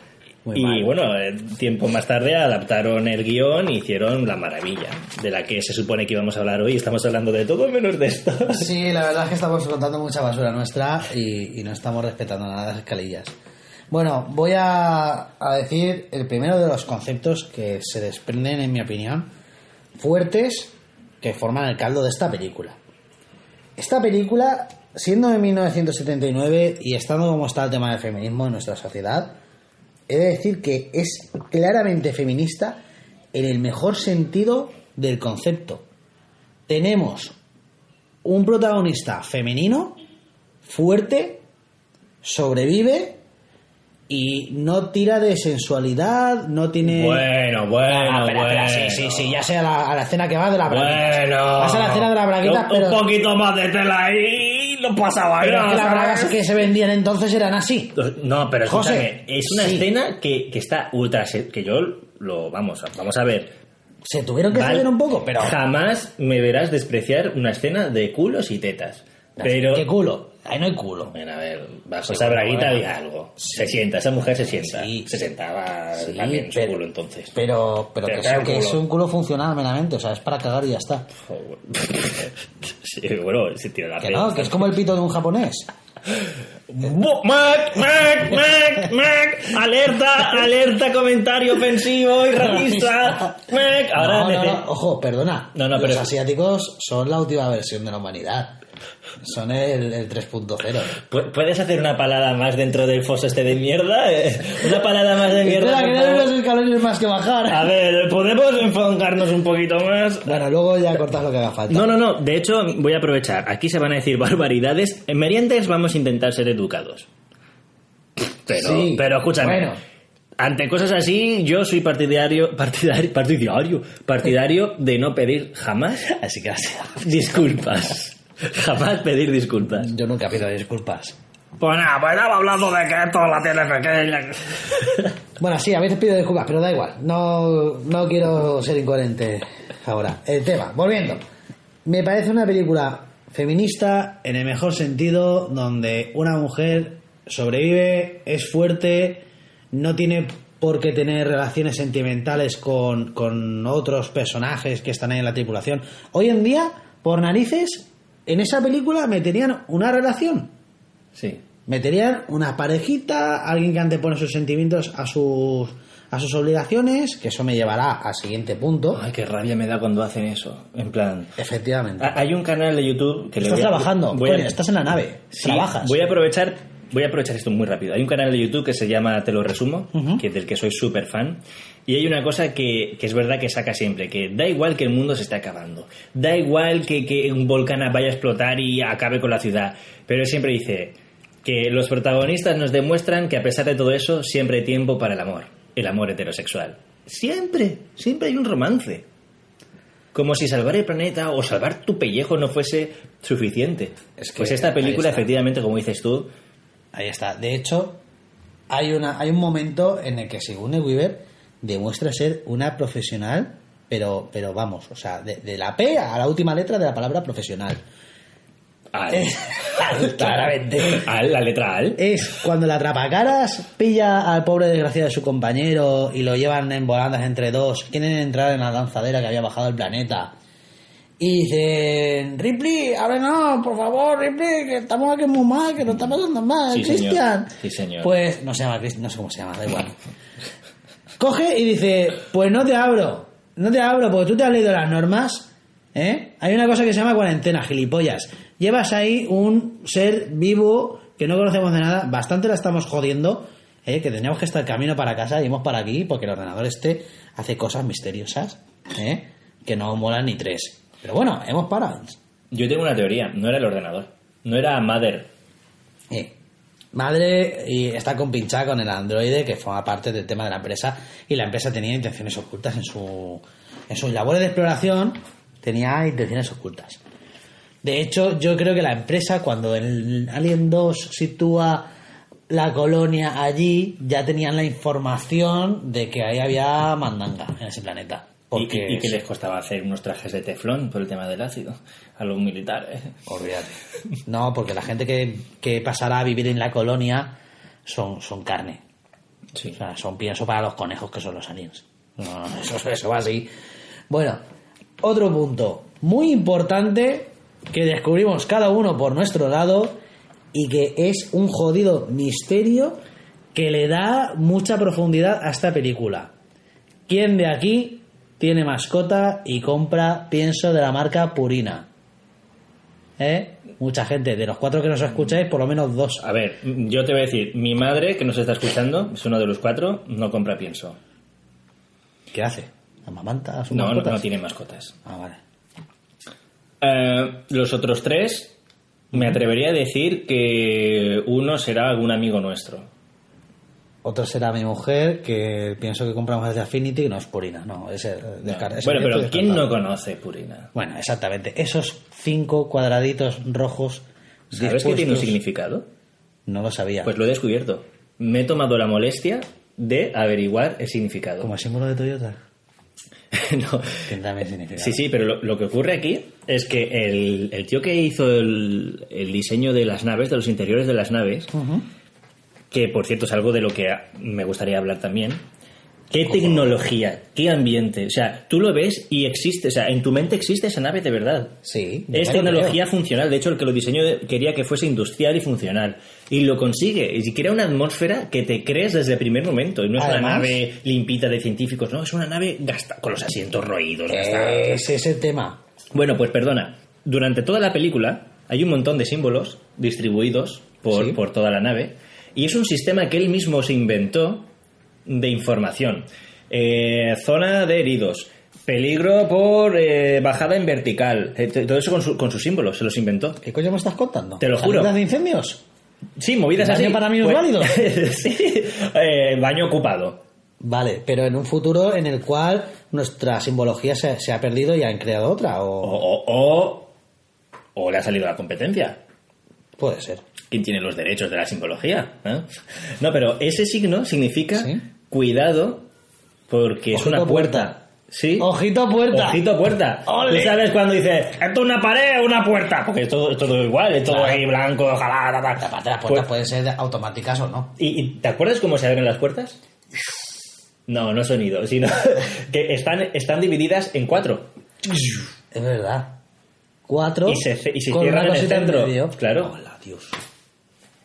Muy y mal. bueno, eh, tiempo más tarde adaptaron el guion y hicieron La Maravilla, de la que se supone que íbamos a hablar hoy. Estamos hablando de todo menos de esto. Sí, la verdad es que estamos contando mucha basura nuestra y, y no estamos respetando nada de las escalillas. Bueno, voy a, a decir el primero de los conceptos que se desprenden, en mi opinión, fuertes que forman el caldo de esta película. Esta película, siendo de 1979 y estando como está el tema del feminismo en nuestra sociedad, he de decir que es claramente feminista en el mejor sentido del concepto. Tenemos un protagonista femenino, fuerte, sobrevive y no tira de sensualidad, no tiene... Bueno, bueno, Ah, espera, espera, bueno. sí, sí, sí, ya sea la, a la escena que va de la braguita. Bueno. Vas a la escena de la braguita, un, pero... un poquito más de tela ahí no pasaba pero es nada. que las bragas que se vendían entonces eran así. No, pero José, es una sí. escena que, que está ultra... que yo lo... vamos, a- vamos a ver. Se tuvieron que ceder un poco, pero... Jamás me verás despreciar una escena de culos y tetas. Pero... ¿Qué culo? Ahí no hay culo. Bueno, a ver, braguita bueno. había algo. Se sienta, esa mujer se sienta. Sí. Se sentaba Sí, también su culo entonces. Pero, pero, Pero que, es, que es culo. un culo funcional meramente, o sea, es para cagar y ya está. Bueno, se tira la Que pena. no, que es como el pito de un japonés. Mac, Mac, Mac, Mac, alerta, alerta, comentario ofensivo y racista. Mac, ahora No, no, nece- no, ojo, perdona. No, no, Los pero- asiáticos son la última versión de la humanidad. Son el, el 3.0. ¿Pu- ¿Puedes hacer una palada más dentro del foso este de mierda? Eh, Una palada más de mierda. Espera, que no unos escalones más que bajar. A ver, ¿podemos enfocarnos un poquito más? Bueno, luego ya cortas lo que haga falta. No, no, no. De hecho, voy a aprovechar. Aquí se van a decir barbaridades. En Merientes vamos a intentar ser educados. Pero, Sí, pero escúchame. bueno. Ante cosas así, yo soy partidario, partidario, partidario, partidario de no pedir jamás Así que disculpas. Jamás pedir disculpas. Yo nunca pido disculpas. Pues nada, pues estaba hablando de que esto la tiene pequeña. Bueno, sí, a veces pido disculpas, pero da igual. No, no quiero ser incoherente ahora. El tema, volviendo. Me parece una película feminista en el mejor sentido, donde una mujer sobrevive, es fuerte, no tiene por qué tener relaciones sentimentales con, con otros personajes que están ahí en la tripulación. Hoy en día, por narices, en esa película meterían una relación. Sí. Meterían una parejita, alguien que antepone sus sentimientos a sus, a sus obligaciones, que eso me llevará al siguiente punto. Ay, qué rabia me da cuando hacen eso. En plan. Efectivamente. Hay un canal de YouTube que le estás voy a- trabajando, voy a- coño, estás en la nave, Sí, trabajas. Voy a aprovechar, voy a aprovechar esto muy rápido. Hay un canal de YouTube que se llama Te lo resumo, que del que soy súper fan. Y hay una cosa que, que es verdad que saca siempre, que da igual que el mundo se esté acabando, da igual que, que un volcán vaya a explotar y acabe con la ciudad, pero siempre dice que los protagonistas nos demuestran que a pesar de todo eso, siempre hay tiempo para el amor, el amor heterosexual. Siempre, siempre hay un romance. Como si salvar el planeta o salvar tu pellejo no fuese suficiente. Es que pues esta película, efectivamente, como dices tú, Ahí está. De hecho, hay, una, hay un momento en el que Sigourney Weaver demuestra ser una profesional, pero, pero vamos, o sea, de, de la P a la última letra de la palabra profesional. al, Eh, claramente. al, la letra al. Es cuando la atrapacaras pilla al pobre desgraciado de su compañero y lo llevan en volandas entre dos, quieren entrar en la lanzadera que había bajado el planeta. Y dicen, Ripley, no, por favor, Ripley, que estamos aquí muy mal, que nos está pasando mal, Sí. Cristian. Sí, señor. Pues no se llama Cristian, no sé cómo se llama, da igual. Coge y dice, pues no te abro, no te abro porque tú te has leído las normas, ¿eh? Hay una cosa que se llama cuarentena, gilipollas. Llevas ahí un ser vivo que no conocemos de nada, bastante la estamos jodiendo, ¿eh? que teníamos que estar camino para casa y hemos para aquí porque el ordenador este hace cosas misteriosas, ¿eh? que no molan ni tres. Pero bueno, hemos parado. Yo tengo una teoría, no era el ordenador, no era Mother. Eh, Madre y está compinchada con el androide que forma parte del tema de la empresa y la empresa tenía intenciones ocultas en su en sus labores de exploración tenía intenciones ocultas. De hecho, yo creo que la empresa cuando el Alien 2 sitúa la colonia allí ya tenían la información de que ahí había mandanga en ese planeta. Y, Porque y- y que les costaba hacer unos trajes de teflón por el tema del ácido a los militares. Olvídate. No, porque la gente que, que pasará a vivir en la colonia son, son carne. Sí. O sea, son pienso para los conejos que son los aliens. No, eso, eso va así. Bueno, otro punto muy importante que descubrimos cada uno por nuestro lado y que es un jodido misterio que le da mucha profundidad a esta película. ¿Quién de aquí tiene mascota y compra pienso de la marca Purina? ¿Eh? Mucha gente. De los cuatro que nos escucháis, por lo menos dos. A ver, yo te voy a decir, mi madre, que nos está escuchando, es uno de los cuatro, no compra pienso. ¿Qué hace? ¿Amamanta a No, no, no tiene mascotas. Ah, vale. Eh, los otros tres, me atrevería a decir que uno será algún amigo nuestro. Otro será mi mujer, que pienso que compramos desde Affinity y no es Purina. No, ese, descar- ese bueno, pero ¿quién no conoce Purina? Bueno, exactamente. Esos cinco cuadraditos rojos. ¿Sabes que tiene un significado? No lo sabía. Pues lo he descubierto. Me he tomado la molestia de averiguar el significado. Como el símbolo de Toyota. No. Sí, sí, pero lo, lo que ocurre aquí es que el, el tío que hizo el, el diseño de las naves, de los interiores de las naves, Ujú. Que por cierto es algo de lo que me gustaría hablar también. ¿Qué tecnología? ¿Qué ambiente? O sea, tú lo ves y existe, o sea, en tu mente existe esa nave de verdad. Sí. Es tecnología funcional. De hecho, el que lo diseñó quería que fuese industrial y funcional. Y lo consigue. Y crea una atmósfera que te crees desde el primer momento. Y no es una nave limpita de científicos, no, es una nave gasta con los asientos roídos. Ese es el tema. Bueno, pues perdona. Durante toda la película hay un montón de símbolos distribuidos por, Sí. por toda la nave. Y es un sistema que él mismo se inventó de información. Eh, zona de heridos. Peligro por eh, bajada en vertical. Eh, todo eso con, su- con sus símbolos. Se los inventó. ¿Qué coño me estás contando? Te lo juro. ¿Salidas de incendios? Sí, movidas ¿Baño así. para niños Pues- válidos? sí. Eh, baño ocupado. Vale, pero en un futuro en el cual nuestra simbología se, se ha perdido y han creado otra, O, o o, o, o le ha salido la competencia. Puede ser. ¿Quién tiene los derechos de la simbología? ¿eh? No, pero ese signo significa Sí. cuidado porque es Ojito una puerta. puerta. ¿Sí? Ojito puerta. Ojito puerta. ¡Ole! Tú sabes cuando dices, esto es una pared o una puerta. Porque es todo, es todo igual, es todo Claro. ahí blanco, ojalá. ta. Aparte, las Pues- puertas pueden ser automáticas o no. ¿Y, y te acuerdas cómo se abren las puertas? No, no sonido, sino que están, están divididas en cuatro. Es verdad. Cuatro. Y se- y se con cierran en el centro. medio. Claro. Hola, Dios.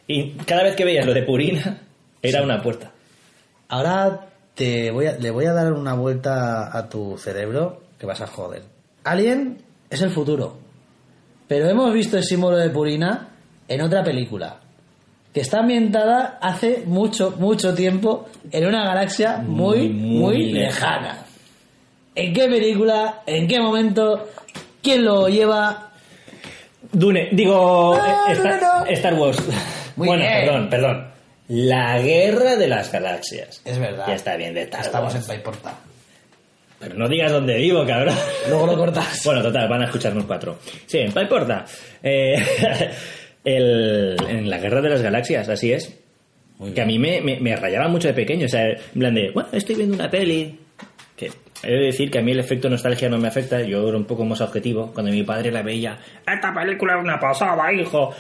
Y cada vez que veías lo de Purina, era una puerta. Ahora te voy a, le voy a dar una vuelta a tu cerebro que vas a joder. Alien es el futuro. Pero hemos visto el símbolo de Purina en otra película. Que está ambientada hace mucho, mucho tiempo en una galaxia muy, Muy, muy, muy lejana. ¿En qué película? ¿En qué momento? ¿Quién lo lleva? Dune, digo, Ah, eh, Star, no, no. Star Wars. Muy bueno, bien. perdón, perdón. La guerra de las galaxias. Es verdad. Ya está bien de Star Estamos Wars. en Paiporta. Pero no digas dónde vivo, cabrón. Luego lo cortas. bueno, total, van a escucharnos cuatro. Sí, en Paiporta. Eh, el- en la guerra de las galaxias, así es. que a mí me, me- me rayaba mucho de pequeño. O sea, en plan de, bueno, estoy viendo una peli. Que he de decir que a mí el efecto nostalgia no me afecta. Yo era un poco más objetivo. Cuando mi padre la veía, esta película es una pasada, hijo.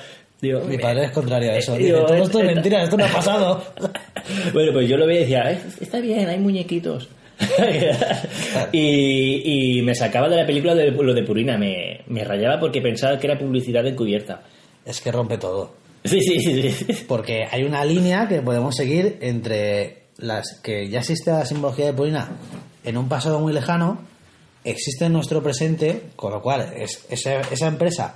Digo, Mi padre es contrario a eso. Eh, digo, todo esto es esta- mentira, esto no ha pasado. bueno, pues yo lo veía y decía, "Eh, está bien, hay muñequitos. y, y me sacaba de la película de lo de Purina, me, me rayaba porque pensaba que era publicidad encubierta. Es que rompe todo. Sí, sí, sí. sí. Porque hay una línea que podemos seguir entre las que ya existe la simbología de Purina en un pasado muy lejano, existe en nuestro presente, con lo cual es, esa, esa empresa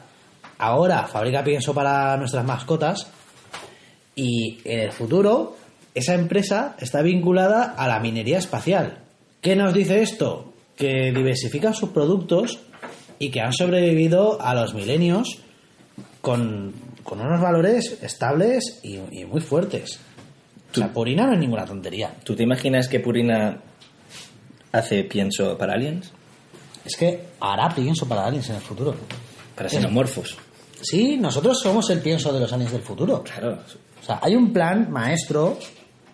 ahora fabrica pienso para nuestras mascotas y en el futuro esa empresa está vinculada a la minería espacial. ¿Qué nos dice esto? Que diversifican sus productos y que han sobrevivido a los milenios con, con unos valores estables y, y muy fuertes. O sea, Purina no es ninguna tontería. ¿Tú te imaginas que Purina hace pienso para aliens? Es que hará pienso para aliens en el futuro. Para xenomorfos. Sí, nosotros somos el pienso de los aliens del futuro. Claro. O sea, hay un plan maestro,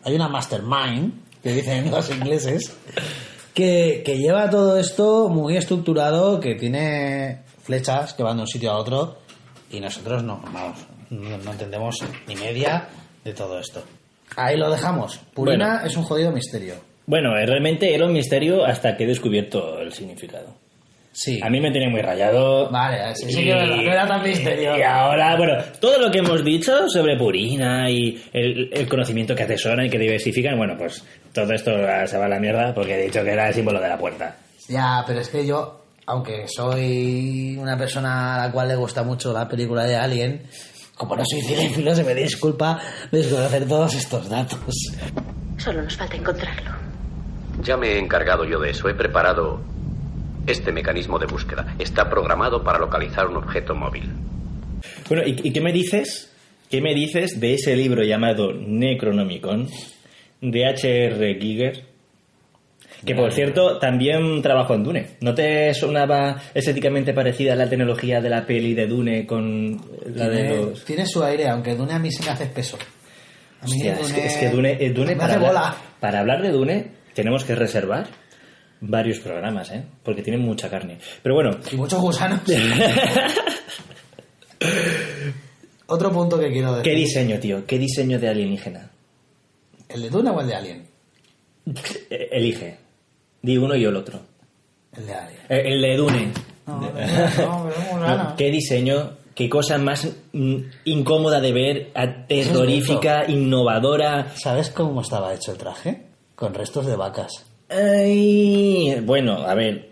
hay una mastermind, que dicen los ingleses, que, que lleva todo esto muy estructurado, que tiene flechas que van de un sitio a otro, y nosotros no, vamos, no, no entendemos ni media de todo esto. Ahí lo dejamos. Purina Bueno. es un jodido misterio. Bueno, eh, realmente era un misterio hasta que he descubierto el significado. Sí. A mí me tenía muy rayado. Vale, sí, sí verdad, no era tan misterio. Y ahora, bueno, todo lo que hemos dicho sobre Purina y el, el conocimiento que atesoran y que diversifican, bueno, pues todo esto se va a la mierda porque he dicho que era el símbolo de la puerta. Ya, pero es que yo, aunque soy una persona a la cual le gusta mucho la película de Alien, como no soy cinéfilo, se me disculpa desconocer todos estos datos. Solo nos falta encontrarlo. Ya me he encargado yo de eso. He preparado este mecanismo de búsqueda. Está programado para localizar un objeto móvil. Bueno, ¿y, y qué me dices? ¿Qué me dices de ese libro llamado Necronomicon de H.R. Giger? Que por cierto, también trabajó en Dune. ¿No te sonaba estéticamente parecida la tecnología de la peli de Dune con la de Tiene, los. tiene su aire, aunque Dune a mí se me hace espeso. A mí Hostia, es que, es que Dune, eh, Dune me para, hace hablar, bola. para hablar de Dune tenemos que reservar varios programas, ¿eh? Porque tienen mucha carne. Pero bueno, Y muchos gusanos. Otro punto que quiero decir. ¿qué diseño, tío? ¿Qué diseño de alienígena? ¿El de Dune o el de Alien? Elige. Di uno y el otro. El de Alien. Eh, El de Dune. No, no, no. ¿Qué diseño, qué cosa más mm, incómoda de ver, a- terrorífica, innovadora. ¿Sabes cómo estaba hecho el traje? Con restos de vacas. Ay, bueno, a ver.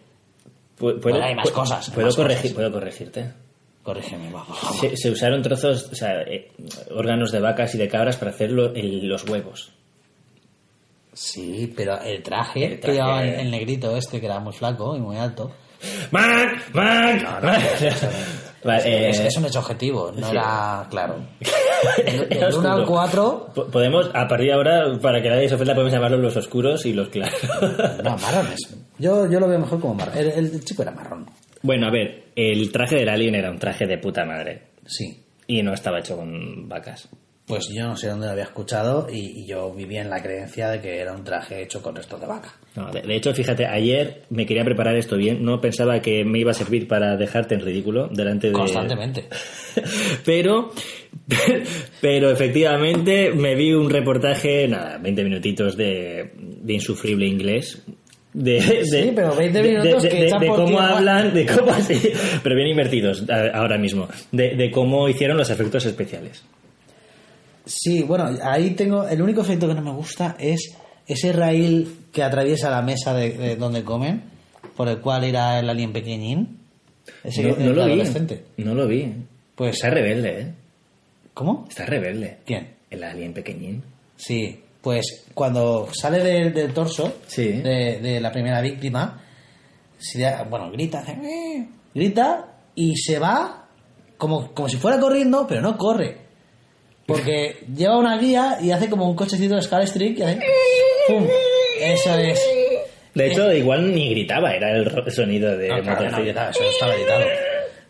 pu- Puedo, Bueno, hay más cosas, Puedo, más corregir, cosas. puedo corregirte. Corrígeme, vamos. vamos. Se, se usaron trozos, o sea, eh, órganos de vacas y de cabras para hacer lo- el- los huevos. Sí, pero el traje, El que traje- llevaba el, el negrito este, que era muy flaco y muy alto. ¡Man! ¡Man! Vale, eh, es que es un hecho objetivo, no sí. era claro. Del 1 al oscuro. 4, Po- Podemos, a partir de ahora, para que nadie se ofenda, podemos llamarlos los oscuros y los claros. no, marrones. Yo, yo lo veo mejor como marrón. El, el chico era marrón. bueno, a ver, el traje del alien era un traje de puta madre. Sí. Y no estaba hecho con vacas. Pues yo no sé dónde lo había escuchado y, y yo vivía en la creencia de que era un traje hecho con restos de vaca. No, de, de hecho, fíjate, ayer me quería preparar esto bien. No pensaba que me iba a servir para dejarte en ridículo delante de. Constantemente. pero, pero efectivamente me vi un reportaje, nada, 20 minutitos de, de insufrible inglés. De, de- Sí, pero 20 de- minutos de, de- de cómo tierra. hablan, de cómo así, pero bien invertidos ahora mismo, de cómo hicieron los efectos especiales. Sí, bueno, ahí tengo. El único efecto que no me gusta es ese raíl que atraviesa la mesa de, de donde comen, por el cual irá el alien pequeñín. Ese No, que- no el lo vi, no lo vi. Pues- está rebelde, ¿eh? ¿Cómo? Está rebelde. ¿Quién? El alien pequeñín. Sí, pues cuando sale del, del torso Sí. de, de la primera víctima, se da- bueno, grita, "Eh", grita y se va como, como si fuera corriendo, pero no corre. Porque lleva una guía y hace como un cochecito de Scar Street y hace, ¡pum! Eso es. De hecho, igual ni gritaba, era el sonido de No, claro no, gritaba, eso estaba editado.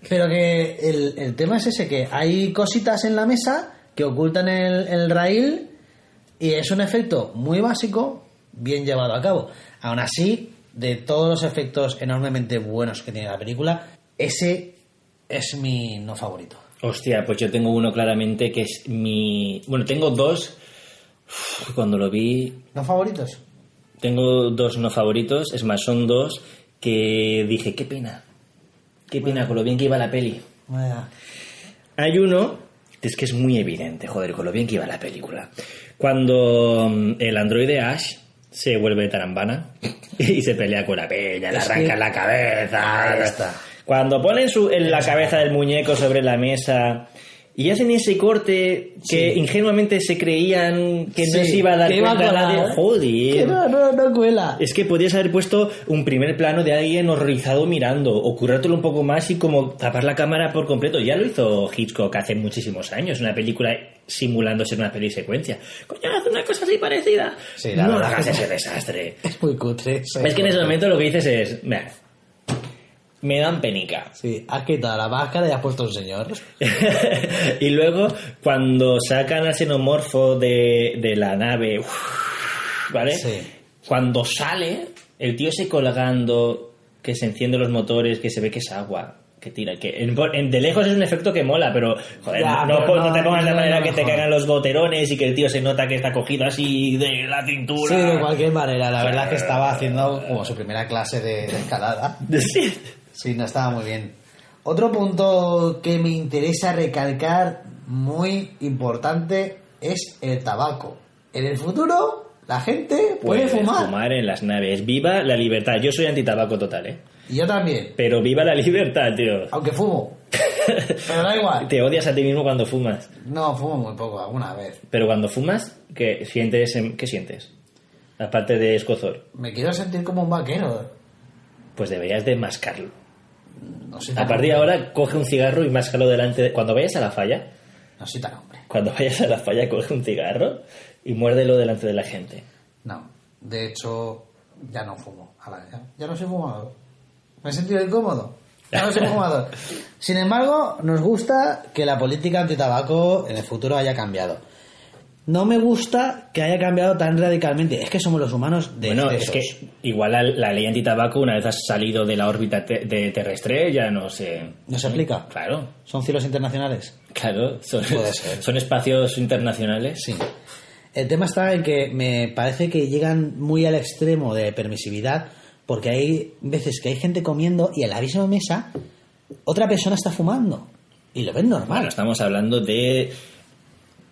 Pero que el, el tema es ese, que hay cositas en la mesa que ocultan el, el raíl y es un efecto muy básico, bien llevado a cabo. Aún así, de todos los efectos enormemente buenos que tiene la película, ese es mi no favorito. Hostia, pues yo tengo uno claramente que es mi... Bueno, tengo dos. Uf, Cuando lo vi, ¿No favoritos? tengo dos no favoritos. Es más, son dos que dije, qué pena. Qué pena con lo bien que iba la peli. Vaya. Hay uno, es que es muy evidente, joder, con lo bien que iba la película. Cuando mm, el androide Ash se vuelve tarambana y se pelea con la peña, le arranca que- la cabeza. Ahí está. Cuando ponen su, en la cabeza del muñeco sobre la mesa y hacen ese corte que Sí. ingenuamente se creían que no Sí, se iba a dar a cuenta colar. nadie. Joder. Que no, no, no cuela. Es que podías haber puesto un primer plano de alguien horrorizado mirando, o currártelo un poco más y como tapar la cámara por completo. Ya lo hizo Hitchcock hace muchísimos años, una película simulando ser una peli secuencia. Coño, haz una cosa así parecida. Sí, la no hagas ese desastre. Es muy cutre. es que en ese momento lo que dices es, "Meh, me dan penica. Sí, has quitado la máscara y has puesto un señor. y luego, cuando sacan al xenomorfo de, de la nave, ¿vale? Sí. Cuando sale, el tío se colgando, que se enciende los motores, que se ve que es agua, que tira, que en- en- de lejos es un efecto que mola, pero joder, Ya, no, pero no- no te pongas de no, manera que te caigan los boterones y que el tío se nota que está cogido así de la cintura. Sí, de cualquier manera. La verdad es que estaba haciendo como su primera clase de, de escalada. Sí. Sí, no estaba muy bien. Otro punto que me interesa recalcar, muy importante, es el tabaco. En el futuro, la gente puede Puedes fumar. en las naves. Viva la libertad. Yo soy antitabaco total, ¿eh? Y yo también, Pero viva la libertad, tío. aunque fumo. Pero da igual. Te odias a ti mismo cuando fumas. No, fumo muy poco, alguna vez. Pero cuando fumas, ¿qué sientes? en- ¿Qué sientes? Aparte de escozor. Me quiero sentir como un vaquero. Pues deberías de mascarlo. No A partir de ahora, coge un cigarro y máscalo delante de... Cuando vayas a la falla, No soy tan hombre. cuando vayas a la falla, coge un cigarro y muérdelo delante de la gente. No, de hecho, ya no fumo. Ya no soy fumador. Me he sentido incómodo. Ya no soy fumador. Sin embargo, nos gusta que la política antitabaco en el futuro haya cambiado. No me gusta que haya cambiado tan radicalmente. Es que somos los humanos de bueno, es excesos. que igual la, la ley antitabaco, una vez has salido de la órbita te- de terrestre, ya no se... ¿No se aplica? Claro, ¿Son cielos internacionales? claro. Son, Puede ser. son espacios internacionales. Sí. El tema está en que me parece que llegan muy al extremo de permisividad porque hay veces que hay gente comiendo y en la misma mesa otra persona está fumando. Y lo ven normal. Bueno, estamos hablando de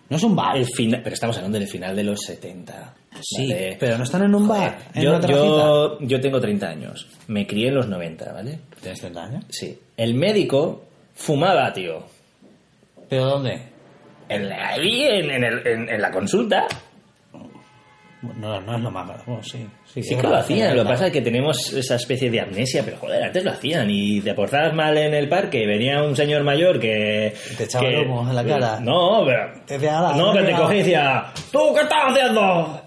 no es un bar. el final, pero estamos hablando del final de los 70. Sí, ¿vale? pero no están en un bar. En Yo, una yo, yo tengo 30 años. Me crié en los 90, ¿vale? ¿Tienes 30 años? Sí. El médico fumaba, tío. ¿Pero dónde? En la, en, en el- en- en la consulta. No, no es lo más grave. sí, sí, Sí es que lo hacían, lo que pasa es que tenemos esa especie de amnesia, pero joder, antes lo hacían y te portabas mal en el parque, venía un señor mayor que... Te echaba que- humo en la cara. No, pero... Te decía, "Ala, no, que te venga". cogía y decía, ¿tú qué estás haciendo?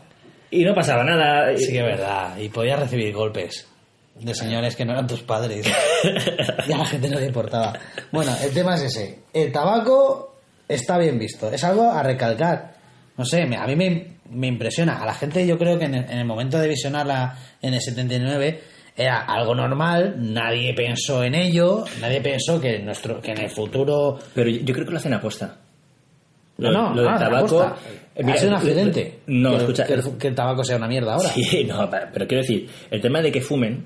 Y no pasaba nada. Sí que es verdad. Y podías recibir golpes de señores que no eran tus padres. y a la gente no le importaba. Bueno, el tema es ese. El tabaco está bien visto. Es algo a recalcar. No sé, a mí me, me impresiona. A la gente yo creo que en el, en el momento de visionarla en el 79 era algo normal. Nadie pensó en ello. Nadie pensó que, en nuestro, que en el futuro... Pero yo yo creo que lo hacen aposta. No, no, lo del ah, tabaco... aposta. eh, mira, un lo- lo- accidente. No, que, escucha... Que, el- que el tabaco sea una mierda ahora. Sí, no, pero quiero decir, el tema de que fumen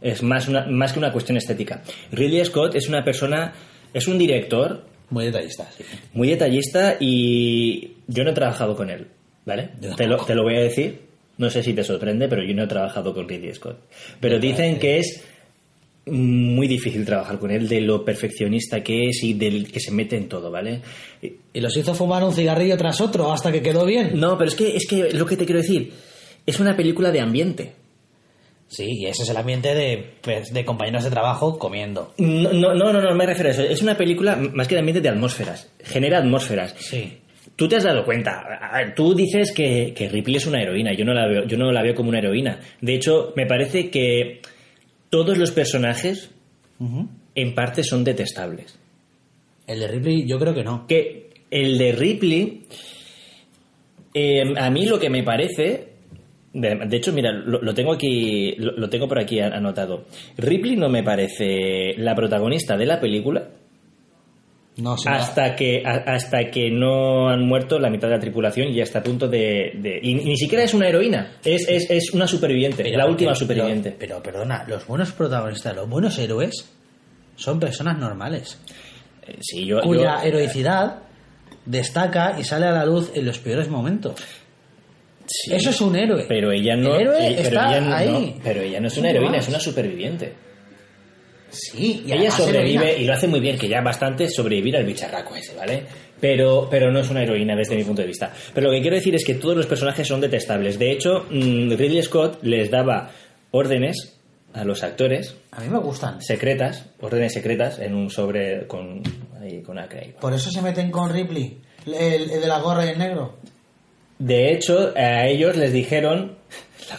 es más, una- más que una cuestión estética. Ridley Scott es una persona, es un director Muy detallista, sí. muy detallista y yo no he trabajado con él, ¿vale? Te lo, te lo voy a decir, no sé si te sorprende, pero yo no he trabajado con Ridley Scott. Pero dicen que es muy difícil trabajar con él, de lo perfeccionista que es y del que se mete en todo, ¿vale? Y los hizo fumar un cigarrillo tras otro hasta que quedó bien. No, pero es que, es que lo que te quiero decir, es una película de ambiente. Sí, y ese es el ambiente de, pues, de compañeros de trabajo comiendo. No, no, no, no, no me refiero a eso. Es una película más que de ambiente de atmósferas. Genera atmósferas. Sí. Tú te has dado cuenta. Tú dices que, que Ripley es una heroína. Yo no la veo, yo no la veo como una heroína. De hecho, me parece que todos los personajes, en parte, son detestables. El de Ripley, yo creo que no. Que el de Ripley, eh, a mí lo que me parece. De, hecho, mira, lo, lo tengo aquí, lo, lo tengo por aquí anotado. Ripley no me parece la protagonista de la película No, sí, hasta que a- hasta que no han muerto la mitad de la tripulación y hasta a punto de, de- y ni siquiera es una heroína es, es, es una superviviente Pero la última pero- superviviente Pero, perdona, los buenos protagonistas, los buenos héroes, son personas normales. Eh, sí, yo, cuya yo- heroicidad destaca y sale a la luz en los peores momentos. Sí, Eso es un héroe. pero ella no El héroe eh, pero está ella no- ahí. no, pero ella no es una un heroína es una superviviente Sí, y ella sobrevive heroína. y lo hace muy bien que ya bastante sobrevivir al bicharraco ese vale pero pero no es una heroína desde mi punto de vista pero lo que quiero decir es que todos los personajes son detestables de hecho mm, Ridley Scott les daba órdenes a los actores A mí me gustan. secretas, órdenes secretas en un sobre con ahí, con acre. ahí. Por eso se meten con Ripley, el, el de la gorra y el negro. De hecho, a ellos les dijeron la,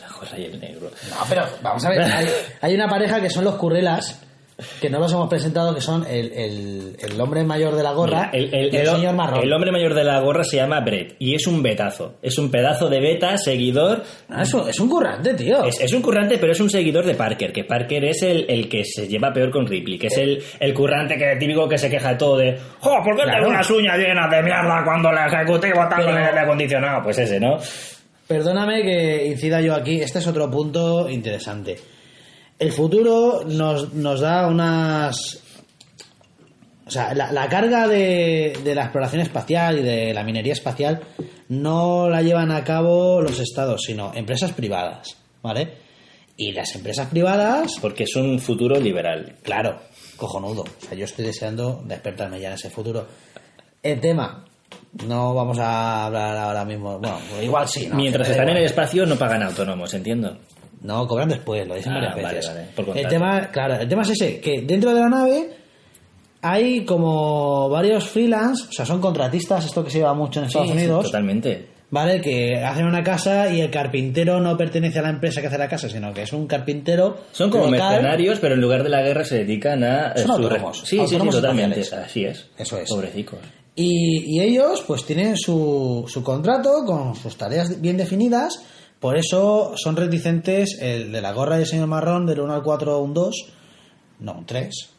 la gorra y el negro. No, pero vamos a ver, hay, hay una pareja que son los currelas, que no los hemos presentado, que son el, el, el hombre mayor de la gorra Mira, el, el- y el, señor marrón. el hombre mayor de la gorra se llama Brett y es un betazo. Es un pedazo de beta, seguidor. Ah, es, un, es un currante, tío. Es, es un currante, pero es un seguidor de Parker, que Parker es el, el que se lleva peor con Ripley, que es el, el currante que típico que se queja de todo de ¡Jo, ¿por qué Claro. tengo unas uñas llenas de mierda cuando el ejecutivo está con el aire acondicionado? Pues ese, ¿no? Perdóname que incida yo aquí, este es otro punto interesante. El futuro nos, nos da unas... O sea, la, la carga de, de la exploración espacial y de la minería espacial no la llevan a cabo los estados, sino empresas privadas, ¿vale? Y las empresas privadas, Porque es un futuro liberal. claro, cojonudo. O sea, yo estoy deseando despertarme ya en ese futuro. El tema, no vamos a hablar ahora mismo, bueno, igual sí, ¿no? Mientras están en el espacio no pagan autónomos, entiendo. No, cobran después, lo dicen Ah, varias veces. vale, el tema, claro, el tema es ese, que dentro de la nave hay como varios freelance, o sea, son contratistas, esto que se lleva mucho en Estados Sí, sí, Unidos, totalmente. ¿vale? Que hacen una casa y el carpintero no pertenece a la empresa que hace la casa, sino que es un carpintero Son como local. mercenarios, pero en lugar de la guerra se dedican a... eh, Son su autónomos, Sí, sí, totalmente. espaciales. Así es. Eso es. Pobrecicos. Y, y ellos pues tienen su, su contrato con sus tareas bien definidas, por eso son reticentes el de la gorra del señor marrón del 1 al 4 un 2, no, un 3,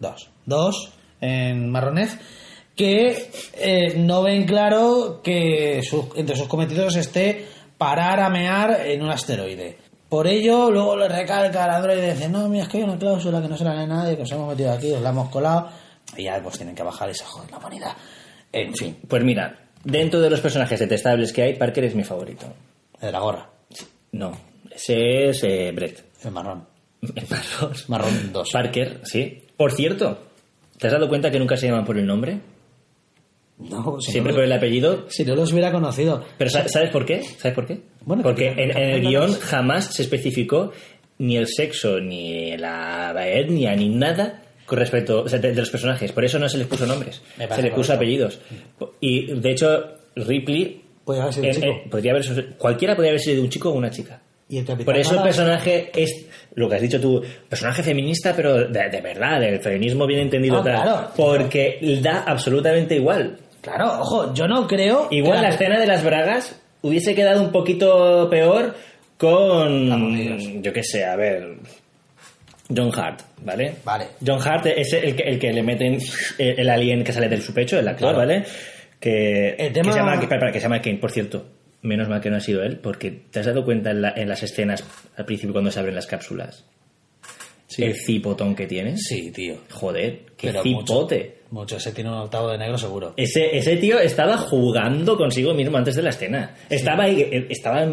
2, 2 en marronez, que eh, no ven claro que entre sus cometidos esté parar a mear en un asteroide. Por ello, luego le recalca al androide y dice, no, mira, es que hay una cláusula que no se la lee nadie, que os hemos metido aquí, os la hemos colado, Y ya pues tienen que bajar esa joder la. En fin, Pues mira, dentro de los personajes detestables que hay, Parker es mi favorito. El de la gorra, No, ese es eh, Brett. el marrón. El marrón. Marrón 2. Parker, sí. Por cierto, ¿te has dado cuenta que nunca se llaman por el nombre? No, si Siempre no, por el apellido. si no los hubiera conocido. Pero ¿sa- ¿sabes por qué? ¿Sabes por qué? Bueno, Porque que- en, en el guion jamás se especificó ni el sexo, ni la etnia, ni nada con respecto o sea, de, de los personajes. Por eso no se les puso nombres. Se les puso apellidos. Y de hecho, Ripley. Podría haber sido un chico. en- podría haber- cualquiera podría haber sido un chico o una chica. Y el Por eso el personaje es lo que has dicho tú, personaje feminista, pero de, de verdad, del feminismo bien entendido. No, tal. claro. Porque da absolutamente igual. Claro, ojo, yo no creo. Igual la escena de las bragas hubiese quedado un poquito peor con. Vamos, Yo qué sé, a ver. John Hart, ¿vale? Vale. John Hart es el que, el que le meten el, el alien que sale de su pecho, el actor. ¿vale? Que, El que tema- se llama, que, espera, que se llama Kane, por cierto. Menos mal que no ha sido él, porque te has dado cuenta en, la- en las escenas al principio cuando se abren las cápsulas. Sí. El cipotón que tienes. Sí, tío. Joder, qué Pero cipote. Mucho, mucho. Ese tiene un octavo de negro seguro. Ese, ese tío estaba jugando consigo mismo antes de la escena. Estaba ahí, eh, estaba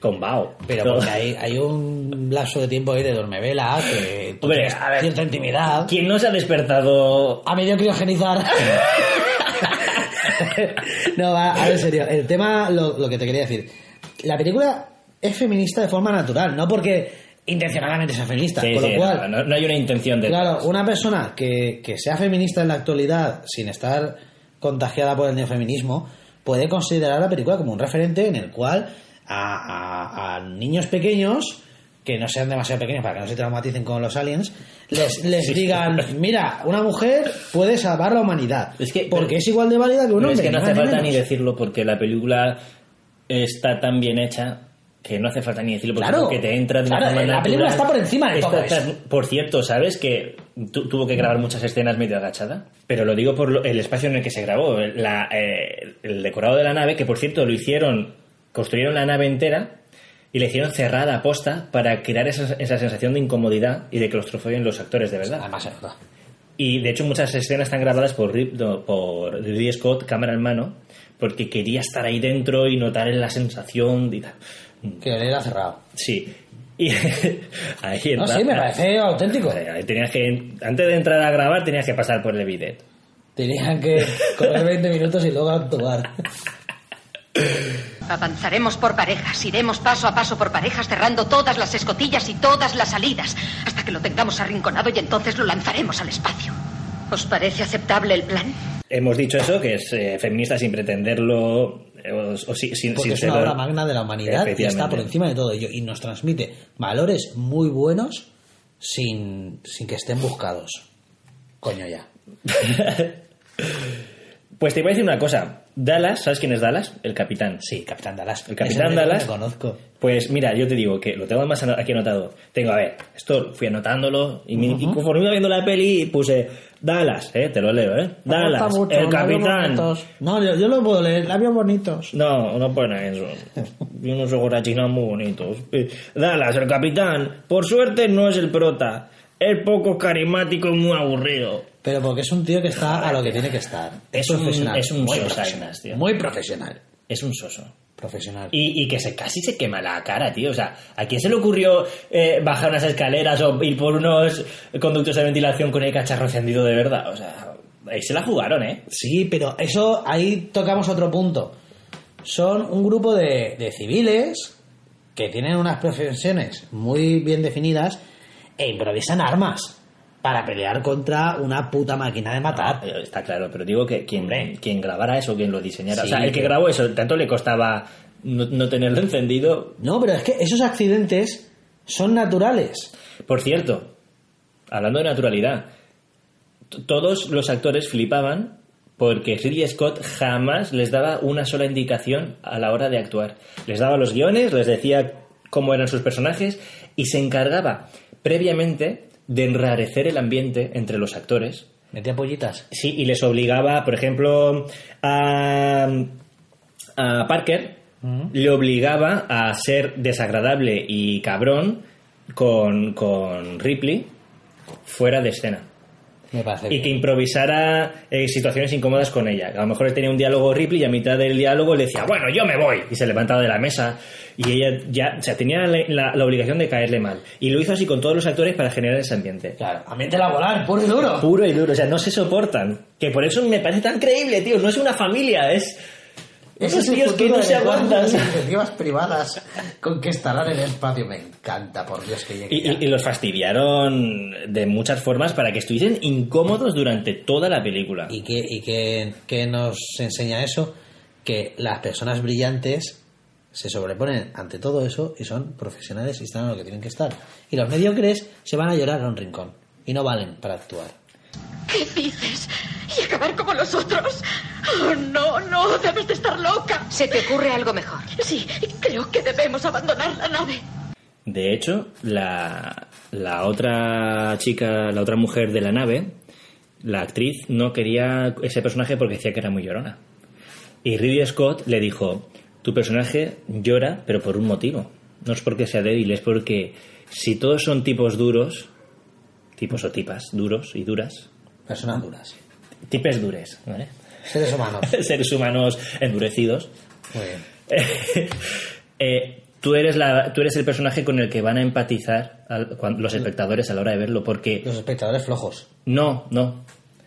con Bao. Pero Todo. porque hay, hay un lapso de tiempo ahí de dormevela que Hombre, a ver. cierta intimidad. ¿Quién no se ha despertado? A medio criogenizar. no, va, a ver, en serio. El tema, lo, lo que te quería decir. La película es feminista de forma natural, no porque intencionadamente sea feminista. Sí, con sí, lo cual, no, no hay una intención de. Claro, una persona que, que sea feminista en la actualidad sin estar contagiada por el neofeminismo puede considerar la película como un referente en el cual a, a- a niños pequeños que no sean demasiado pequeños para que no se traumaticen con los aliens les, les digan mira una mujer puede salvar la humanidad Es que- porque pero- es igual de válida que un hombre es que no hace falta ni decirlo porque la película está tan bien hecha que no hace falta ni decirlo porque Claro. te entra de una Claro, forma la película está por encima de todo eso. Por cierto, ¿sabes que tu- tuvo que grabar muchas escenas medio agachada? Pero lo digo por lo- el espacio en el que se grabó. La, eh, el decorado de la nave, que por cierto lo hicieron, construyeron la nave entera y la hicieron cerrada a posta para crear esa, esa sensación de incomodidad y de claustrofobia en los actores, de verdad. además se nota. Y de hecho muchas escenas están grabadas por, Rip- no, por Ridley Scott, cámara en mano, porque quería estar ahí dentro y notar la sensación y tal. que le era cerrado Sí. Y ahí no, entra- sí me parece auténtico tenías que, antes de entrar a grabar tenías que pasar por el bidet. tenían que correr 20 minutos y luego actuar Avanzaremos por parejas, iremos paso a paso por parejas, cerrando todas las escotillas y todas las salidas, hasta que lo tengamos arrinconado y entonces lo lanzaremos al espacio. ¿Os parece aceptable el plan? Hemos dicho eso, que es eh, feminista sin pretenderlo, eh, o, o si- sin, Porque sin es una obra magna de la humanidad y está por encima de todo ello y nos transmite valores muy buenos sin, sin que estén buscados. Coño ya. Pues te voy a decir una cosa. Dallas, ¿sabes quién es Dallas? El capitán. Sí, Capitán Dallas. El Capitán Dallas. Conozco. Pues mira, yo te digo que lo tengo más aquí anotado. Tengo, a ver, esto fui anotándolo y, y conforme iba viendo la peli puse Dallas, eh, te lo leo, eh. Dallas, Me gusta mucho, el capitán. No, yo, yo lo puedo leer, labios bonitos. No, no pone eso. Yo no soy gorachinas muy bonitos. Eh, Dallas, el capitán. Por suerte no es el prota. Es poco carismático y muy aburrido. Pero porque es un tío que está a lo que tiene que estar. Es un- profesional. es un muy sosainas, profesional. tío. Muy profesional. Es un soso. Profesional. Y, y que se casi se quema la cara, tío. O sea, ¿a quién se le ocurrió eh, bajar unas escaleras o ir por unos conductos de ventilación con el cacharro encendido de verdad? O sea, ahí se la jugaron, ¿eh? Sí, pero eso ahí tocamos otro punto. Son un grupo de, de civiles que tienen unas profesiones muy bien definidas e improvisan armas para pelear contra una puta máquina de matar. Eh, Está claro, pero digo que quien, quien grabara eso, quien lo diseñara. Sí, o sea, el que grabó eso, tanto le costaba no, no tenerlo encendido. No, pero es que esos accidentes son naturales. Por cierto, hablando de naturalidad, todos los actores flipaban porque Ridley Scott jamás les daba una sola indicación a la hora de actuar. Les daba los guiones, les decía cómo eran sus personajes y se encargaba previamente de enrarecer el ambiente entre los actores. Metía pollitas. Sí, y les obligaba, por ejemplo, a, a Parker, le obligaba a ser desagradable y cabrón con, con Ripley fuera de escena. Me parece y que improvisara eh, situaciones incómodas con ella. A lo mejor tenía un diálogo Ripley y a mitad del diálogo le decía, bueno, yo me voy. Y se levantaba de la mesa. Y ella ya, o sea, tenía la, la- la obligación de caerle mal. Y lo hizo así con todos los actores para generar ese ambiente. Claro, ambiente laboral, puro y duro. Puro y duro, o sea, no se soportan. Que por eso me parece tan creíble, tío. No es una familia, es... Ese Unos es tíos que no se aguantan. las iniciativas privadas conquistarán el espacio. Me encanta, por Dios, que llegue. Y, ya. y- y los fastidiaron de muchas formas para que estuviesen incómodos durante toda la película. ¿Y qué, y qué, qué nos enseña eso? Que las personas brillantes se sobreponen ante todo eso y son profesionales y están en lo que tienen que estar. Y los mediocres se van a llorar a un rincón y no valen para actuar. ¿Qué dices? ¿Y acabar como los otros? Oh, no, no, debes de estar loca. ¿Se te ocurre algo mejor? Sí, creo que debemos abandonar la nave. De hecho, la, la otra chica, la otra mujer de la nave, la actriz, no quería ese personaje porque decía que era muy llorona. Y Ridley Scott le dijo, tu personaje llora, pero por un motivo. No es porque sea débil, es porque si todos son tipos duros, tipos o tipas duros y duras, Personas duras. tipes dures, ¿vale? Seres humanos. Seres humanos endurecidos. Muy bien. Eh, tú, eres la, tú eres el personaje con el que van a empatizar al- los espectadores a la hora de verlo, porque Los espectadores flojos. no, no,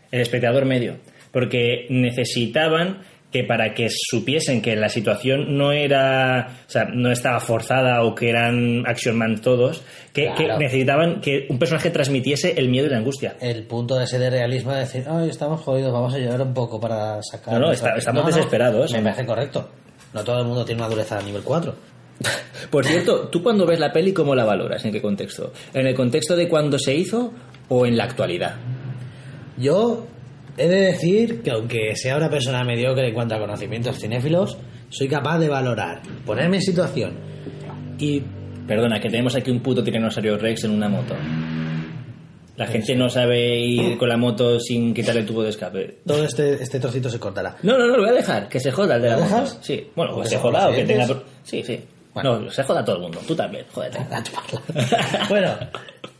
el espectador medio, porque necesitaban que para que supiesen que la situación no era, o sea, no estaba forzada o que eran action man todos, que, necesitaban que un personaje transmitiese el miedo y la angustia. El punto de ese de realismo de decir, ay, estamos jodidos, vamos a llorar un poco para sacar. No, no, nuestra-". está- estamos desesperados. Me parece correcto. No todo el mundo tiene una dureza a nivel 4. Por cierto, ¿tú cuando ves la peli cómo la valoras? ¿En qué contexto? ¿En el contexto de cuando se hizo o en la actualidad? Yo he de decir que aunque sea una persona mediocre en cuanto a conocimientos cinéfilos, soy capaz de valorar, ponerme en situación y Perdona, que tenemos aquí un puto tiranosaurio Rex en una moto. La gente no sabe ir con la moto sin quitar el tubo de escape. todo este, este trocito se cortará. No, no, no, lo voy a dejar. Que se joda el de la ¿Lo moto. dejas? Sí. Bueno, que se somos joda o que tenga... Sí, sí. Bueno. No, se joda todo el mundo. Tú también, jódete. A bueno,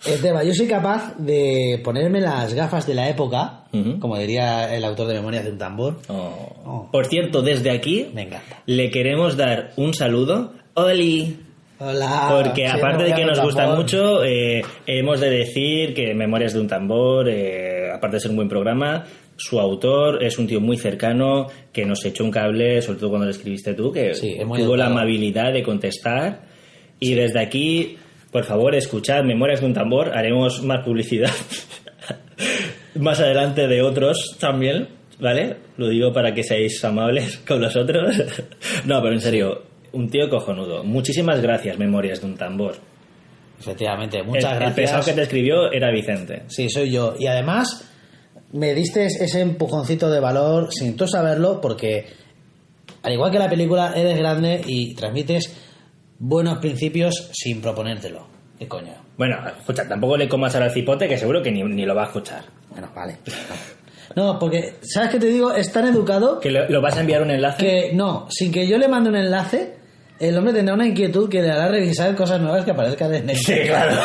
el tema, yo soy capaz de ponerme las gafas de la época, como diría el autor de Memorias de un tambor. Oh. Oh. Por cierto, desde aquí Me encanta. le queremos dar un saludo. Oli. Hola. Porque aparte de que nos gusta mucho, eh, hemos de decir que Memorias de un tambor, eh, aparte de ser un buen programa, su autor es un tío muy cercano que nos echó un cable, sobre todo cuando lo escribiste tú, que Sí, tuvo la educado. amabilidad de contestar. Y desde aquí, por favor, escuchad Memorias de un tambor, haremos más publicidad más adelante de otros también, ¿vale? Lo digo para que seáis amables con los otros. no, pero en serio, un tío cojonudo. Muchísimas gracias, Memorias de un tambor. Efectivamente, muchas el, el pesado gracias. que te escribió era Vicente. Sí, soy yo. Y además, me diste ese empujoncito de valor sin tú saberlo, porque al igual que la película, eres grande y transmites buenos principios sin proponértelo. ¿Qué coño? Bueno, escucha, tampoco le comas al cipote que seguro que ni, ni lo va a escuchar. Bueno, vale. No, porque, ¿sabes qué te digo? Es tan educado Que lo, lo vas a enviar un enlace. que no, sin que yo le mande un enlace, el hombre tendrá una inquietud que le hará revisar cosas nuevas que aparezcan en el Sí, claro.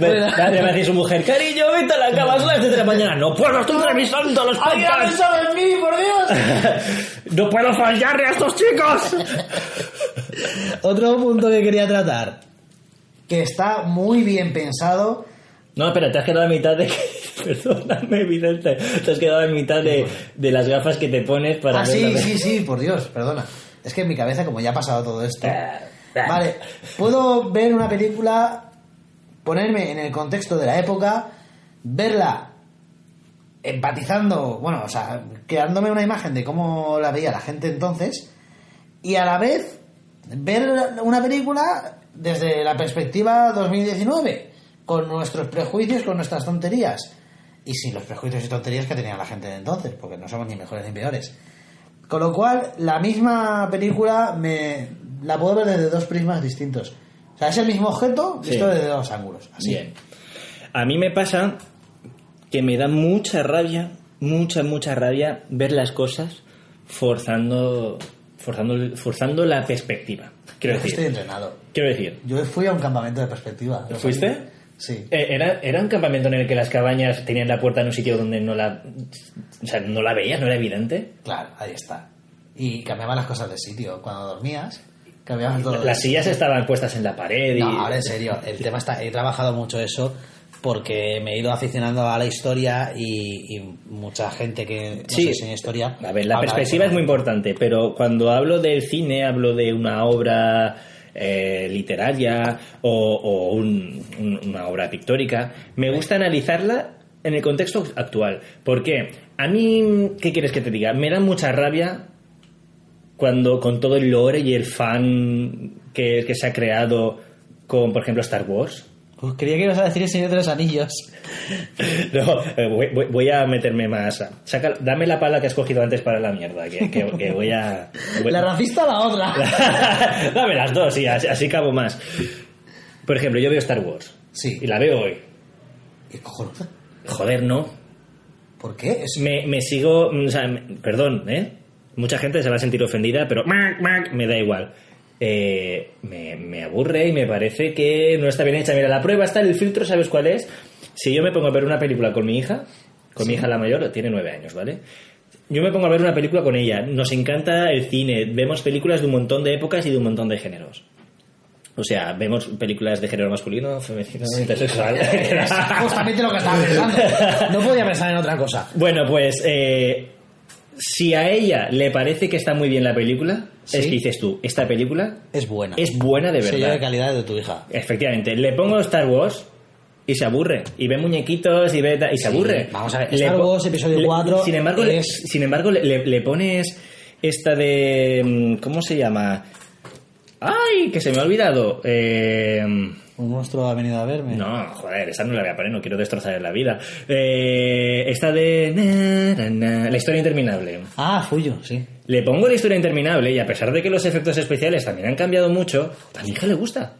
Dale, me dice su mujer, cariño, vete a la cama a las 7 de la mañana. No puedo, estoy revisando los ¡Alguien ha podcasts. pensado en mí, por Dios! no puedo fallarle a estos chicos. Otro punto que quería tratar, que está muy bien pensado, No, espera, te has quedado a mitad de... Perdóname, Vicente. Te has quedado a mitad de, de las gafas que te pones para Ah, sí, la- sí, sí, por Dios, perdona. Es que en mi cabeza, como ya ha pasado todo esto. Vale, puedo ver una película, ponerme en el contexto de la época, verla empatizando, bueno, o sea, creándome una imagen de cómo la veía la gente entonces, y a la vez ver una película desde la perspectiva 2019, con nuestros prejuicios, con nuestras tonterías, y sin los prejuicios y tonterías que tenía la gente de entonces, porque no somos ni mejores ni peores. Con lo cual, la misma película me la puedo ver desde dos prismas distintos. O sea, es el mismo objeto Sí. visto desde dos ángulos. Así. Bien. A mí me pasa que me da mucha rabia, mucha, mucha rabia ver las cosas forzando, forzando, forzando la perspectiva. Quiero Yo estoy decir, entrenado. quiero decir, Yo fui a un campamento de perspectiva. Lo ¿Fuiste? Sí. Eh, Era, era un campamento en el que las cabañas tenían la puerta en un sitio donde no la, o sea, no la veías, no era evidente. Claro, ahí está. Y cambiaban las cosas de sitio. Cuando dormías, cambiaban todo. Las sitio. sillas estaban puestas en la pared y... No, ahora en serio, el tema está. He trabajado mucho eso porque me he ido aficionando a la historia y, y mucha gente que no Sí. historia. A ver, la perspectiva es muy importante, pero cuando hablo del cine, hablo de una obra eh, literaria o, o un- un- una obra pictórica, me gusta analizarla en el contexto actual. ¿Por qué? A mí, ¿qué quieres que te diga? Me da mucha rabia cuando con todo el lore y el fan que, que se ha creado con, por ejemplo, Star Wars. Pues creía que ibas a decir el Señor de los Anillos. No, eh, voy, voy- voy a meterme más. Saca, dame la pala que has cogido antes para la mierda, que, que- que voy a... voy- La racista la otra. dame las dos, sí, así, así cabo más. Por ejemplo, yo veo Star Wars. Sí. Y la veo hoy. ¿Qué cojones? Joder, no. ¿Por qué? Es- Me, me sigo... o sea, me- perdón, ¿eh? Mucha gente se va a sentir ofendida, pero me da igual. Eh, me, me aburre y me parece que no está bien hecha. Mira, la prueba está, el filtro, ¿sabes cuál es? Si yo me pongo a ver una película con mi hija, con mi hija la mayor, tiene nueve años, ¿vale? Yo me pongo a ver una película con ella. Nos encanta el cine. Vemos películas de un montón de épocas y de un montón de géneros. O sea, vemos películas de género masculino, femenino, intersexual. es justamente lo que estaba pensando. No podía pensar en otra cosa. Bueno, pues eh, si a ella le parece que está muy bien la película, Sí. es que dices tú, esta película Es buena. es buena de Sello de verdad. calidad de tu hija. Efectivamente, le pongo Star Wars y se aburre. Y ve muñequitos y ve y se aburre. vamos a ver, Star Wars, episodio le- 4 Sin embargo, le- sin embargo le, le- le pones esta de... mm, ¿Cómo se llama? ¡Ay! Que se me ha olvidado. Eh, Un monstruo ha venido a verme. no, joder, esa no la voy a poner, no quiero destrozar la vida. Eh, esta de... na, na, na, la historia interminable. Ah, Fuyo, sí. Le pongo la historia interminable y a pesar de que los efectos especiales también han cambiado mucho, a mi hija le gusta.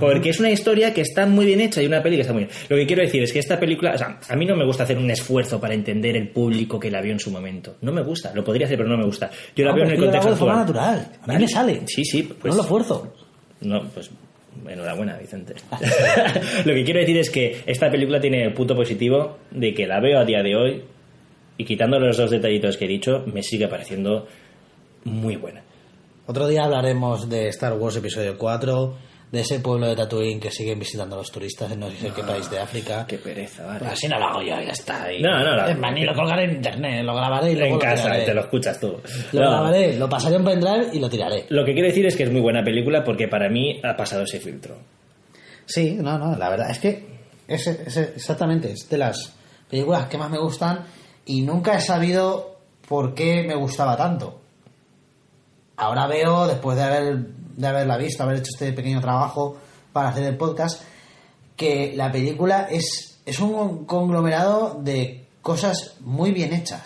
Porque es una historia que está muy bien hecha y una peli que está muy bien. Lo que quiero decir es que esta película, o sea, a mí no me gusta hacer un esfuerzo para entender el público que la vio en su momento. No me gusta, lo podría hacer, pero no me gusta. Yo la Ah, veo pues en el yo lo contexto hago de forma natural. A mí me sale. Sí, sí, pues no lo fuerzo. no, pues enhorabuena, Vicente. Lo que quiero decir es que esta película tiene el punto positivo de que la veo a día de hoy y quitando los dos detallitos que he dicho, me sigue pareciendo muy buena. Otro día hablaremos de Star Wars Episodio 4, de ese pueblo de Tatooine que siguen visitando los turistas en no sé qué país de África. Ah, Qué pereza, vale. Pues así no lo hago yo, ya está. Y- No, no, no. Es más, ni lo colgaré en internet, lo grabaré y luego en casa, te lo escuchas tú. Lo No, grabaré, lo pasaré en pendrive y lo tiraré. Lo que quiero decir es que es muy buena película porque para mí ha pasado ese filtro. Sí, no, no, la verdad es que es, es exactamente, es de las películas que más me gustan y nunca he sabido por qué me gustaba tanto. Ahora veo, después de, haber, de haberla visto, haber hecho este pequeño trabajo para hacer el podcast, que la película es, es un conglomerado de cosas muy bien hechas.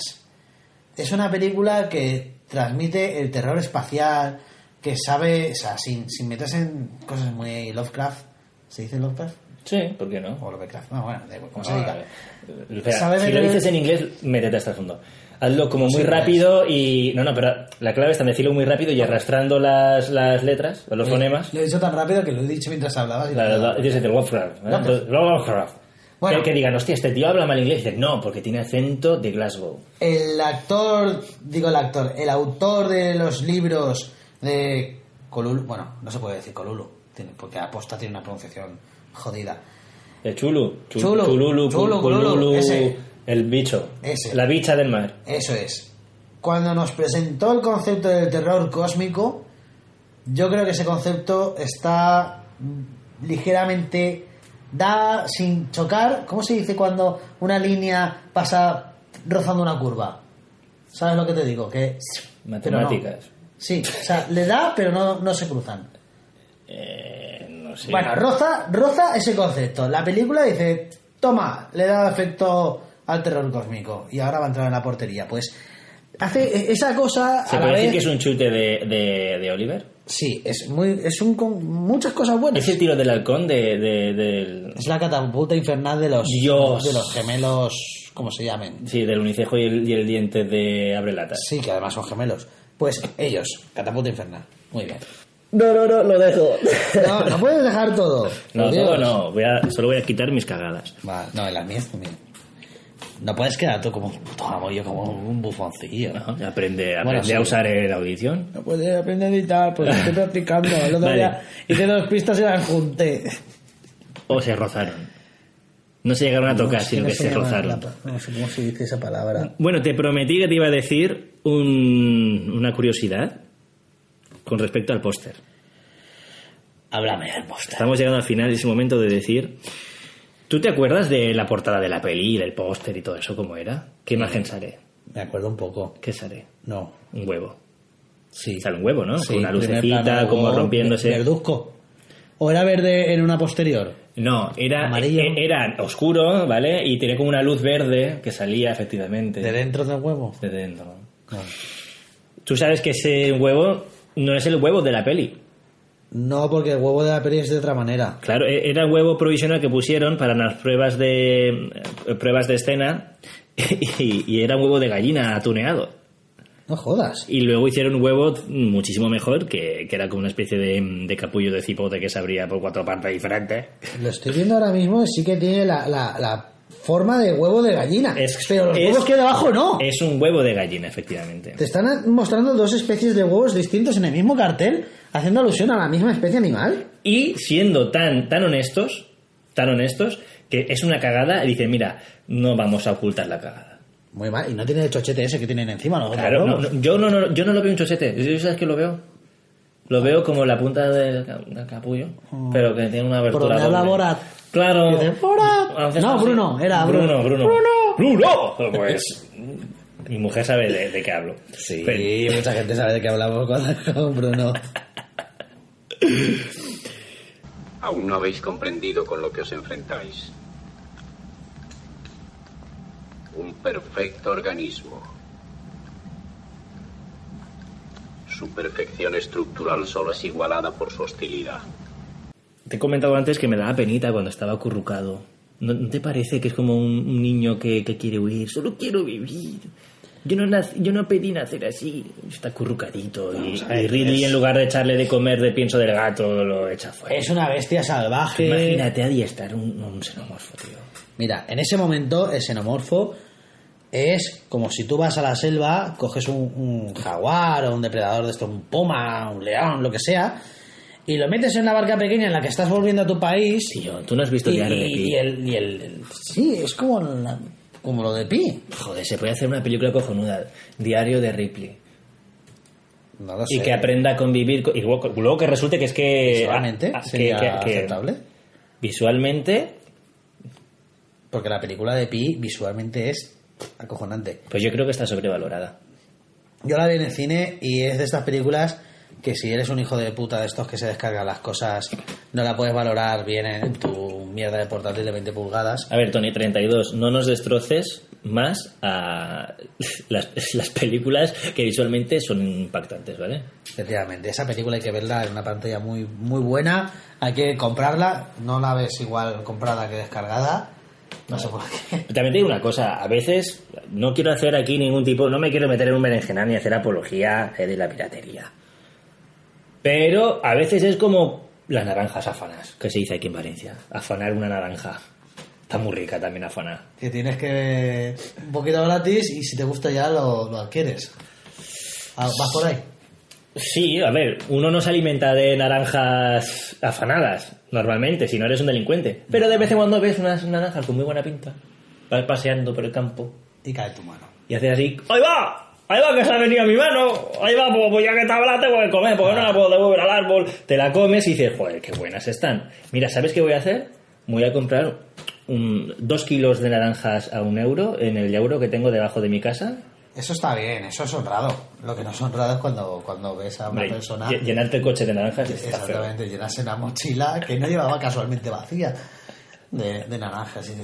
Es una película que transmite el terror espacial, que sabe, o sea, sin, sin meterse en cosas muy Lovecraft. ¿Se dice Lovecraft? Sí, ¿por qué no? O Lovecraft. No, bueno, igual, ¿cómo se Ah, diga? vale. Espera, ¿Sabe si lo dices en inglés, métete hasta el fondo. Hazlo como muy rápido y... No, no, pero la clave está en decirlo muy rápido y arrastrando las, las letras, o los fonemas. Lo he dicho tan rápido que lo he dicho mientras hablabas. y la- dices el. ¿eh? Lovecraft. Bueno. Que, que digan, hostia, este tío habla mal inglés. Y dices, no, porque tiene acento de Glasgow. El actor, digo el actor, el autor de los libros de Colulu, bueno, no se puede decir Colulu, porque aposta tiene una pronunciación jodida. El Chulu. Chu- Chulu. Chulu, ese. El bicho. Ese. La bicha del mar. Eso es. Cuando nos presentó el concepto del terror cósmico, yo creo que ese concepto está ligeramente da sin chocar. ¿Cómo se dice cuando una línea pasa rozando una curva? ¿Sabes lo que te digo? Que no. Matemáticas. Sí, o sea, le da, pero no, no se cruzan. Eh, no sé. Bueno, roza, roza ese concepto. La película dice, toma, le da efecto al terror cósmico y ahora va a entrar en la portería. Pues hace esa cosa ¿Se a la puede decir vez... que es un chute de, de, de Oliver? Sí, es muy, es un con muchas cosas buenas. ¿Es el tiro del halcón de, de-. Es la catapulta infernal de los Dios. de los gemelos, como se llamen. Sí, del unicejo y el, y el diente de Abrelatas. Sí, que además son gemelos. Pues ellos, catapulta infernal. Muy bien. No, no, no, lo dejo. No, no puedes dejar todo. No, todo no. Voy a, solo voy a quitar mis cagadas. Va, no, en las mías también. No puedes quedar tú como un puto amo, yo como un bufoncillo. Ajá, Aprende, aprende Bueno, sí. a usar el audición. No puedes aprender a editar, pues estoy practicando. El otro Vale. día hice dos pistas y las junté. O se rozaron. No se llegaron a tocar, que sino no que se se rozaron. la- No sé cómo se dice esa palabra. Bueno, te prometí que te iba a decir un- una curiosidad con respecto al póster. Háblame del póster. Estamos llegando al final de ese momento de decir... ¿Tú te acuerdas de la portada de la peli, del póster y todo eso, cómo era? ¿Qué imagen sale? Me acuerdo un poco. ¿Qué sale? No. Un huevo. Sí. Sale un huevo, ¿no? Sí, Con una lucecita, plano, como rompiéndose. Verduzco. ¿O era verde en una posterior? No, era, Amarillo. e- era oscuro, ¿vale? Y tenía como una luz verde que salía efectivamente. ¿De dentro del huevo? de dentro. No. Tú sabes que ese huevo no es el huevo de la peli. No, porque el huevo de la peli es de otra manera. Claro, e- era el huevo provisional que pusieron para las pruebas de eh, pruebas de escena y, y era un huevo de gallina atuneado. No jodas. Y luego hicieron un huevo muchísimo mejor, que, que era como una especie de, de capullo de cipote que se abría por cuatro partes diferentes. Lo estoy viendo ahora mismo, sí que tiene la, la, la forma de huevo de gallina. Es- pero los es- huevos que hay debajo no. Es un huevo de gallina, efectivamente. Te están mostrando dos especies de huevos distintos en el mismo cartel, haciendo alusión a la misma especie animal. Y siendo tan, tan honestos, tan honestos, que es una cagada, y dicen, mira, no vamos a ocultar la cagada. Muy mal. Y no tiene el chochete ese que tienen encima otros Claro, no, no, yo, no, no, yo no lo veo un chochete. ¿Yo sabes que lo veo? Lo veo como la punta del, del capullo, pero que tiene una abertura. donde habla. Borat. Claro. Dice, "Borat". No. Bruno, era Bruno. Bruno. Bruno. Bruno. Pues mi mujer sabe de, de qué hablo. Sí, Pero- mucha gente sabe de qué hablamos con, con Bruno. Aún no habéis comprendido con lo que os enfrentáis. Un perfecto organismo. Su perfección estructural solo es igualada por su hostilidad. Te he comentado antes que me daba penita cuando estaba acurrucado. ¿No, te parece que es como un niño que, que quiere huir? Solo quiero vivir. Yo no, nac- yo no pedí nacer así. Está acurrucadito. Y, ver, y Ridley, es- en lugar de echarle de comer de pienso del gato, lo echa fuera. Es una bestia salvaje. Imagínate adiestrar un, un xenomorfo, tío. Mira, en ese momento el xenomorfo es como si tú vas a la selva, coges un, un jaguar o un depredador de esto, un puma, un león, lo que sea, y lo metes en la barca pequeña en la que estás volviendo a tu país. Tío, tú no has visto y, y- el, y el- el- Sí, es como, la- como lo de Pi. Joder, se puede hacer una película cojonuda. Diario de Ripley. No lo Y que aprenda a convivir. con- Y luego, luego que resulte que es que. Visualmente sería que- que- aceptable. Visualmente, Porque la película de Pi visualmente es acojonante. pues yo creo que está sobrevalorada. Yo la vi en el cine y es de estas películas que si eres un hijo de puta de estos que se descargan las cosas, no la puedes valorar bien en tu mierda de portátil de 20 pulgadas. A ver, Tony 32, no nos destroces más a las, las películas que visualmente son impactantes, ¿vale? Efectivamente, esa película hay que verla en una pantalla muy, muy buena, hay que comprarla, no la ves igual comprada que descargada, no sé por qué. También te digo una cosa, a veces no quiero hacer aquí ningún tipo, no me quiero meter en un berenjenal ni hacer apología eh, de la piratería. Pero a veces es como las naranjas afanas, que se dice aquí en Valencia. Afanar una naranja. Está muy rica también afanar. Que tienes que un poquito gratis y si te gusta ya lo, lo adquieres. Ah, ¿Vas por ahí? Sí, a ver, uno no se alimenta de naranjas afanadas normalmente, si no eres un delincuente. Pero de vez en cuando ves unas naranjas con muy buena pinta. Vas paseando por el campo Y cae tu mano. y haces así, ¡ahí va! ¡Ahí va que se ha venido a mi mano! ¡Ahí va! Pues, pues ya que estaba la tengo que comer, porque no la puedo devolver al árbol. Te la comes y dices, joder, qué buenas están. Mira, ¿sabes qué voy a hacer? Voy a comprar un, dos kilos de naranjas a un euro en el euro que tengo debajo de mi casa. Eso está bien, eso es honrado. Lo que no es honrado es cuando, cuando ves a una persona... lle- llenarte el coche de naranjas está feo. Exactamente, llenase la mochila que no llevaba casualmente vacía de, de naranjas y de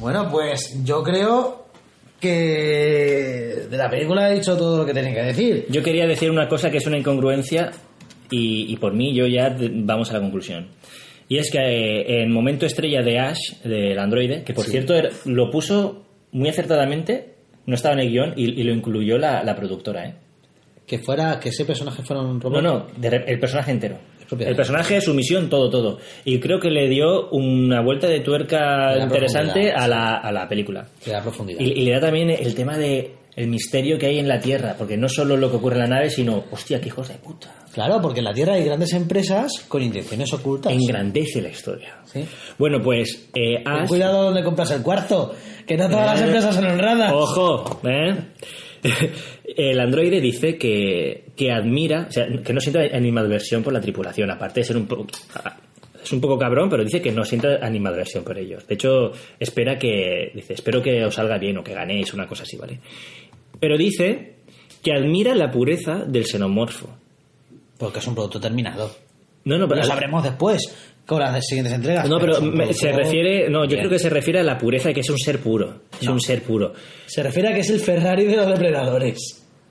Bueno, pues yo creo que de la película he dicho todo lo que tenía que decir. Yo quería decir una cosa que es una incongruencia y, y por mí yo ya vamos a la conclusión. Y es que eh, en momento estrella de Ash, del androide, que por cierto era- lo puso muy acertadamente, no estaba en el guion y, y lo incluyó la, la productora, ¿eh? Que fuera, que ese personaje fuera un No, robot. no, de re- el personaje entero. El personaje, su misión, todo, todo. Y creo que le dio una vuelta de tuerca Le interesante a la, a la película. Que da profundidad. Y, y le da también el tema de el misterio que hay en la Tierra, porque no solo lo que ocurre en la nave, sino, hostia, qué hijos de puta. Claro, porque en la Tierra hay grandes empresas con intenciones ocultas. Engrandece la historia. Sí. Bueno, pues eh, Ash... cuidado donde compras el cuarzo, que no todas las empresas son honradas. Ojo, ¿eh? El androide dice que, que admira, o sea, que no siente animadversión por la tripulación, aparte de ser un poco. Es un poco cabrón, pero dice que no siente animadversión por ellos. De hecho, espera que. Dice, espero que os salga bien o que ganéis, una cosa así, ¿vale? Pero dice que admira la pureza del xenomorfo. Porque es un producto terminado. No, no, pero. Lo sabremos después, con las siguientes entregas. No, pero me- se refiere. No, yo bien. creo que se refiere a la pureza que es un ser puro. Es No. un ser puro. Se refiere a que es el Ferrari de los depredadores.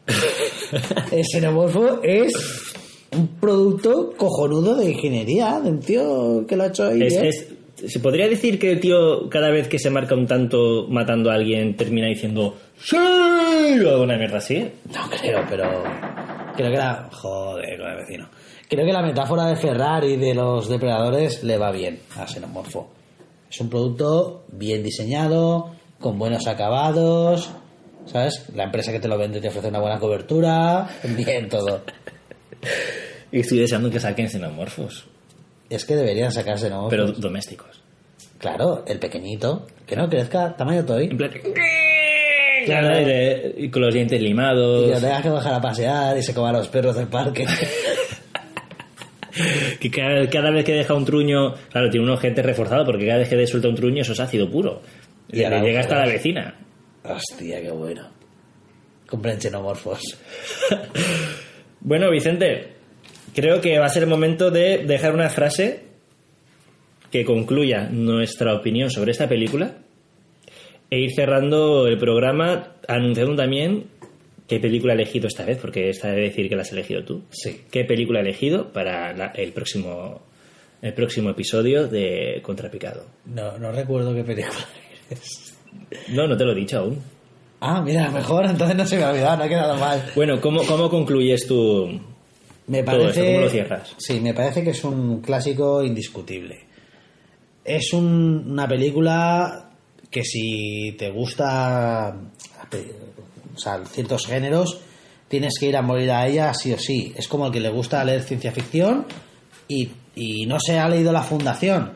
el xenomorfo es un producto cojonudo de ingeniería, de un tío que lo ha hecho ahí. Es- es- ¿Se podría decir que el tío, cada vez que se marca un tanto matando a alguien, termina diciendo ¡Sí! o alguna mierda así? No creo, pero creo que la joder con el vecino. Creo que la metáfora de Ferrari de los depredadores le va bien a Xenomorfo. Es un producto bien diseñado, con buenos acabados, ¿sabes? La empresa que te lo vende te ofrece una buena cobertura, bien todo. Y estoy deseando que saquen xenomorfos, Es que deberían sacar Xenomorfos. pero domésticos. Claro, el pequeñito, que no crezca, tamaño toy. En plan... Claro. Y de- y con los dientes Y limados. que lo tengas que bajar a pasear y se coma a los perros del parque. Que cada, cada vez que deja un truño, claro, tiene un ojete reforzado porque cada vez que suelta un truño eso es ácido puro. Y Y ahora le llega hasta la ojeras. vecina. Hostia, qué bueno. Compren xenomorfos. Bueno, Vicente, creo que va a ser el momento de dejar una frase que concluya nuestra opinión sobre esta película e ir cerrando el programa anunciando también qué película he elegido esta vez, porque esta debe decir que la has elegido tú. Sí. ¿Qué película he elegido para la- el próximo el próximo episodio de Contrapicado? No, no recuerdo qué película es. No, no te lo he dicho aún. Ah, mira, mejor, entonces no se me ha olvidado, no ha quedado mal. Bueno, ¿cómo, cómo concluyes tú? Me Todo parece. esto, ¿cómo lo cierras? Sí, me parece que es un clásico indiscutible. Es un- una película que si te gusta o sea, ciertos géneros, tienes que ir a morir a ella sí o sí. Es como el que le gusta leer ciencia ficción y, y no se ha leído la fundación.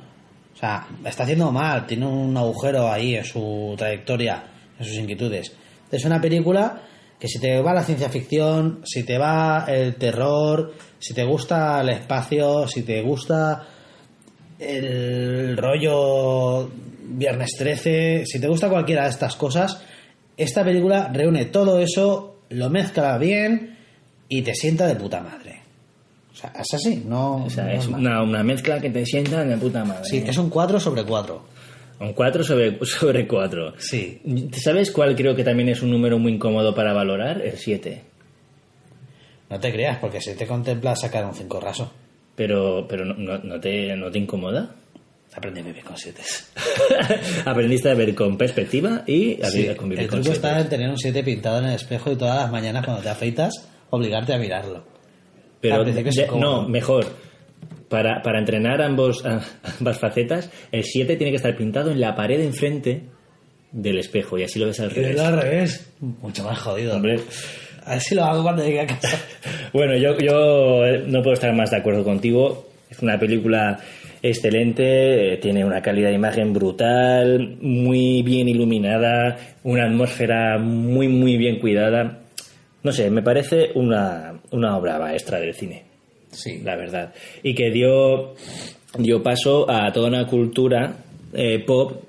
O sea, está haciendo mal, tiene un agujero ahí en su trayectoria, en sus inquietudes. Es una película que si te va la ciencia ficción, si te va el terror, si te gusta el espacio, si te gusta el rollo Viernes 13, si te gusta cualquiera de estas cosas, esta película reúne todo eso, lo mezcla bien y te sienta de puta madre. O sea, es así, no. O sea, no es mal. una, una mezcla que te sienta de puta madre. Sí, es un 4 sobre 4. Un 4 sobre, sobre 4. Sí. ¿Sabes cuál creo que también es un número muy incómodo para valorar? El 7. No te creas, porque si te contempla sacar un 5 raso. Pero, pero no, no- no te, ¿no te incomoda? Aprende a vivir con 7. Aprendiste a ver con perspectiva y a, Sí, a convivir el con truco está en tener un 7 pintado en el espejo y todas las mañanas cuando te afeitas, obligarte a mirarlo. Pero de- no, mejor. Para, para entrenar ambos, ambas facetas, el 7 tiene que estar pintado en la pared de enfrente del espejo y así lo ves al revés. al revés. Mucho más jodido. Hombre. A ver si lo hago cuando llegue a casa. Bueno, yo, yo eh, no puedo estar más de acuerdo contigo. Es una película excelente, eh, tiene una calidad de imagen brutal, muy bien iluminada, una atmósfera muy, muy bien cuidada. No sé, me parece una, una obra maestra del cine, Sí. la verdad. Y que dio, dio paso a toda una cultura eh, pop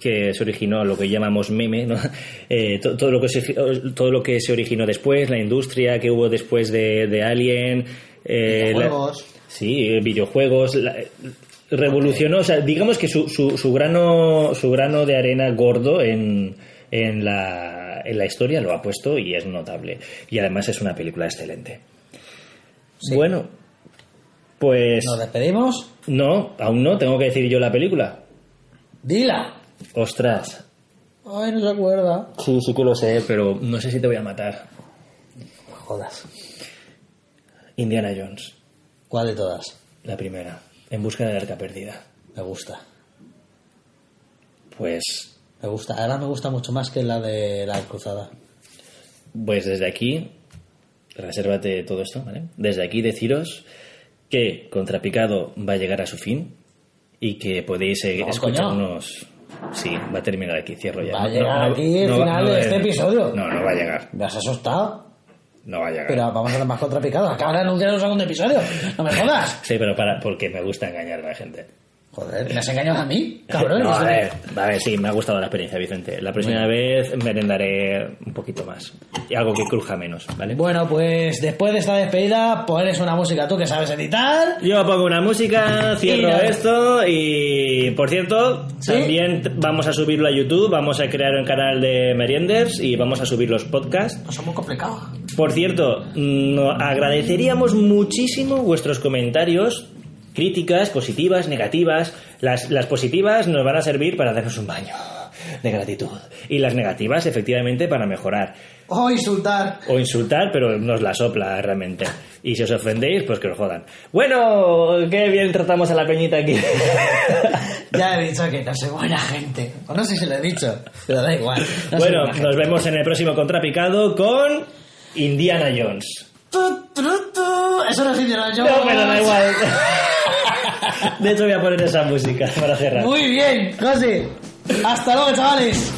que se originó lo que llamamos meme, ¿no? Eh, to- todo, lo que se, todo lo que se originó después, la industria que hubo después de, de Alien, eh, la- Videojuegos. sí, eh, videojuegos, la- revolucionó, o sea, digamos que su, su, su grano su grano de arena gordo en, en, la, en la historia lo ha puesto y es notable. Y además es una película excelente. Bueno, pues Nos despedimos. no, aún no, tengo que decir yo la película. Dila. Ostras, Ay, no se acuerda. sí, sí que lo sé, pero no sé si te voy a matar. Jodas. Indiana Jones, ¿Cuál de todas? la primera, en busca del arca perdida. Me gusta. Pues, Me gusta. Ahora me gusta mucho más que la de la cruzada. pues desde aquí, resérvate todo esto, ¿vale? Desde aquí deciros que Contrapicado va a llegar a su fin y que podéis eh, No, escucharnos. Sí, va a terminar aquí, cierro ya. Va a llegar aquí el final de este episodio. No, no va a llegar. ¿Me has asustado? No va a llegar. Pero vamos a hacer más contrapicado. Acaba de anunciar un segundo episodio. No me jodas. Sí, pero para, porque me gusta engañar a la gente. Joder, ¿me has engañado a mí? Cabrón. No, a ver, a ver, sí, me ha gustado la experiencia, Vicente. La próxima vez merendaré un poquito más. Y algo que cruja menos, ¿vale? Bueno, pues después de esta despedida, pones una música tú que sabes editar. Yo pongo una música, cierro Y esto y, por cierto, ¿Sí? también vamos a subirlo a YouTube, vamos a crear un canal de Merienders y vamos a subir los podcasts. No son muy complicados. Por cierto, mm, no- agradeceríamos muchísimo vuestros comentarios, críticas, positivas, negativas. Las, las positivas nos van a servir para darnos un baño de gratitud. Y las negativas, efectivamente, para mejorar. O insultar. O insultar, pero nos la sopla realmente. Y si os ofendéis, pues que os jodan. Bueno, qué bien tratamos a la peñita aquí. Ya he dicho que no soy buena gente. O no sé si lo he dicho, pero da igual. No bueno, nos vemos en el próximo Contrapicado con Indiana Jones. Tu, tu, tu. Eso no es Indiana Jones. No, pero da igual. De hecho, voy a poner esa música para cerrar. Muy bien, José. Hasta luego, chavales.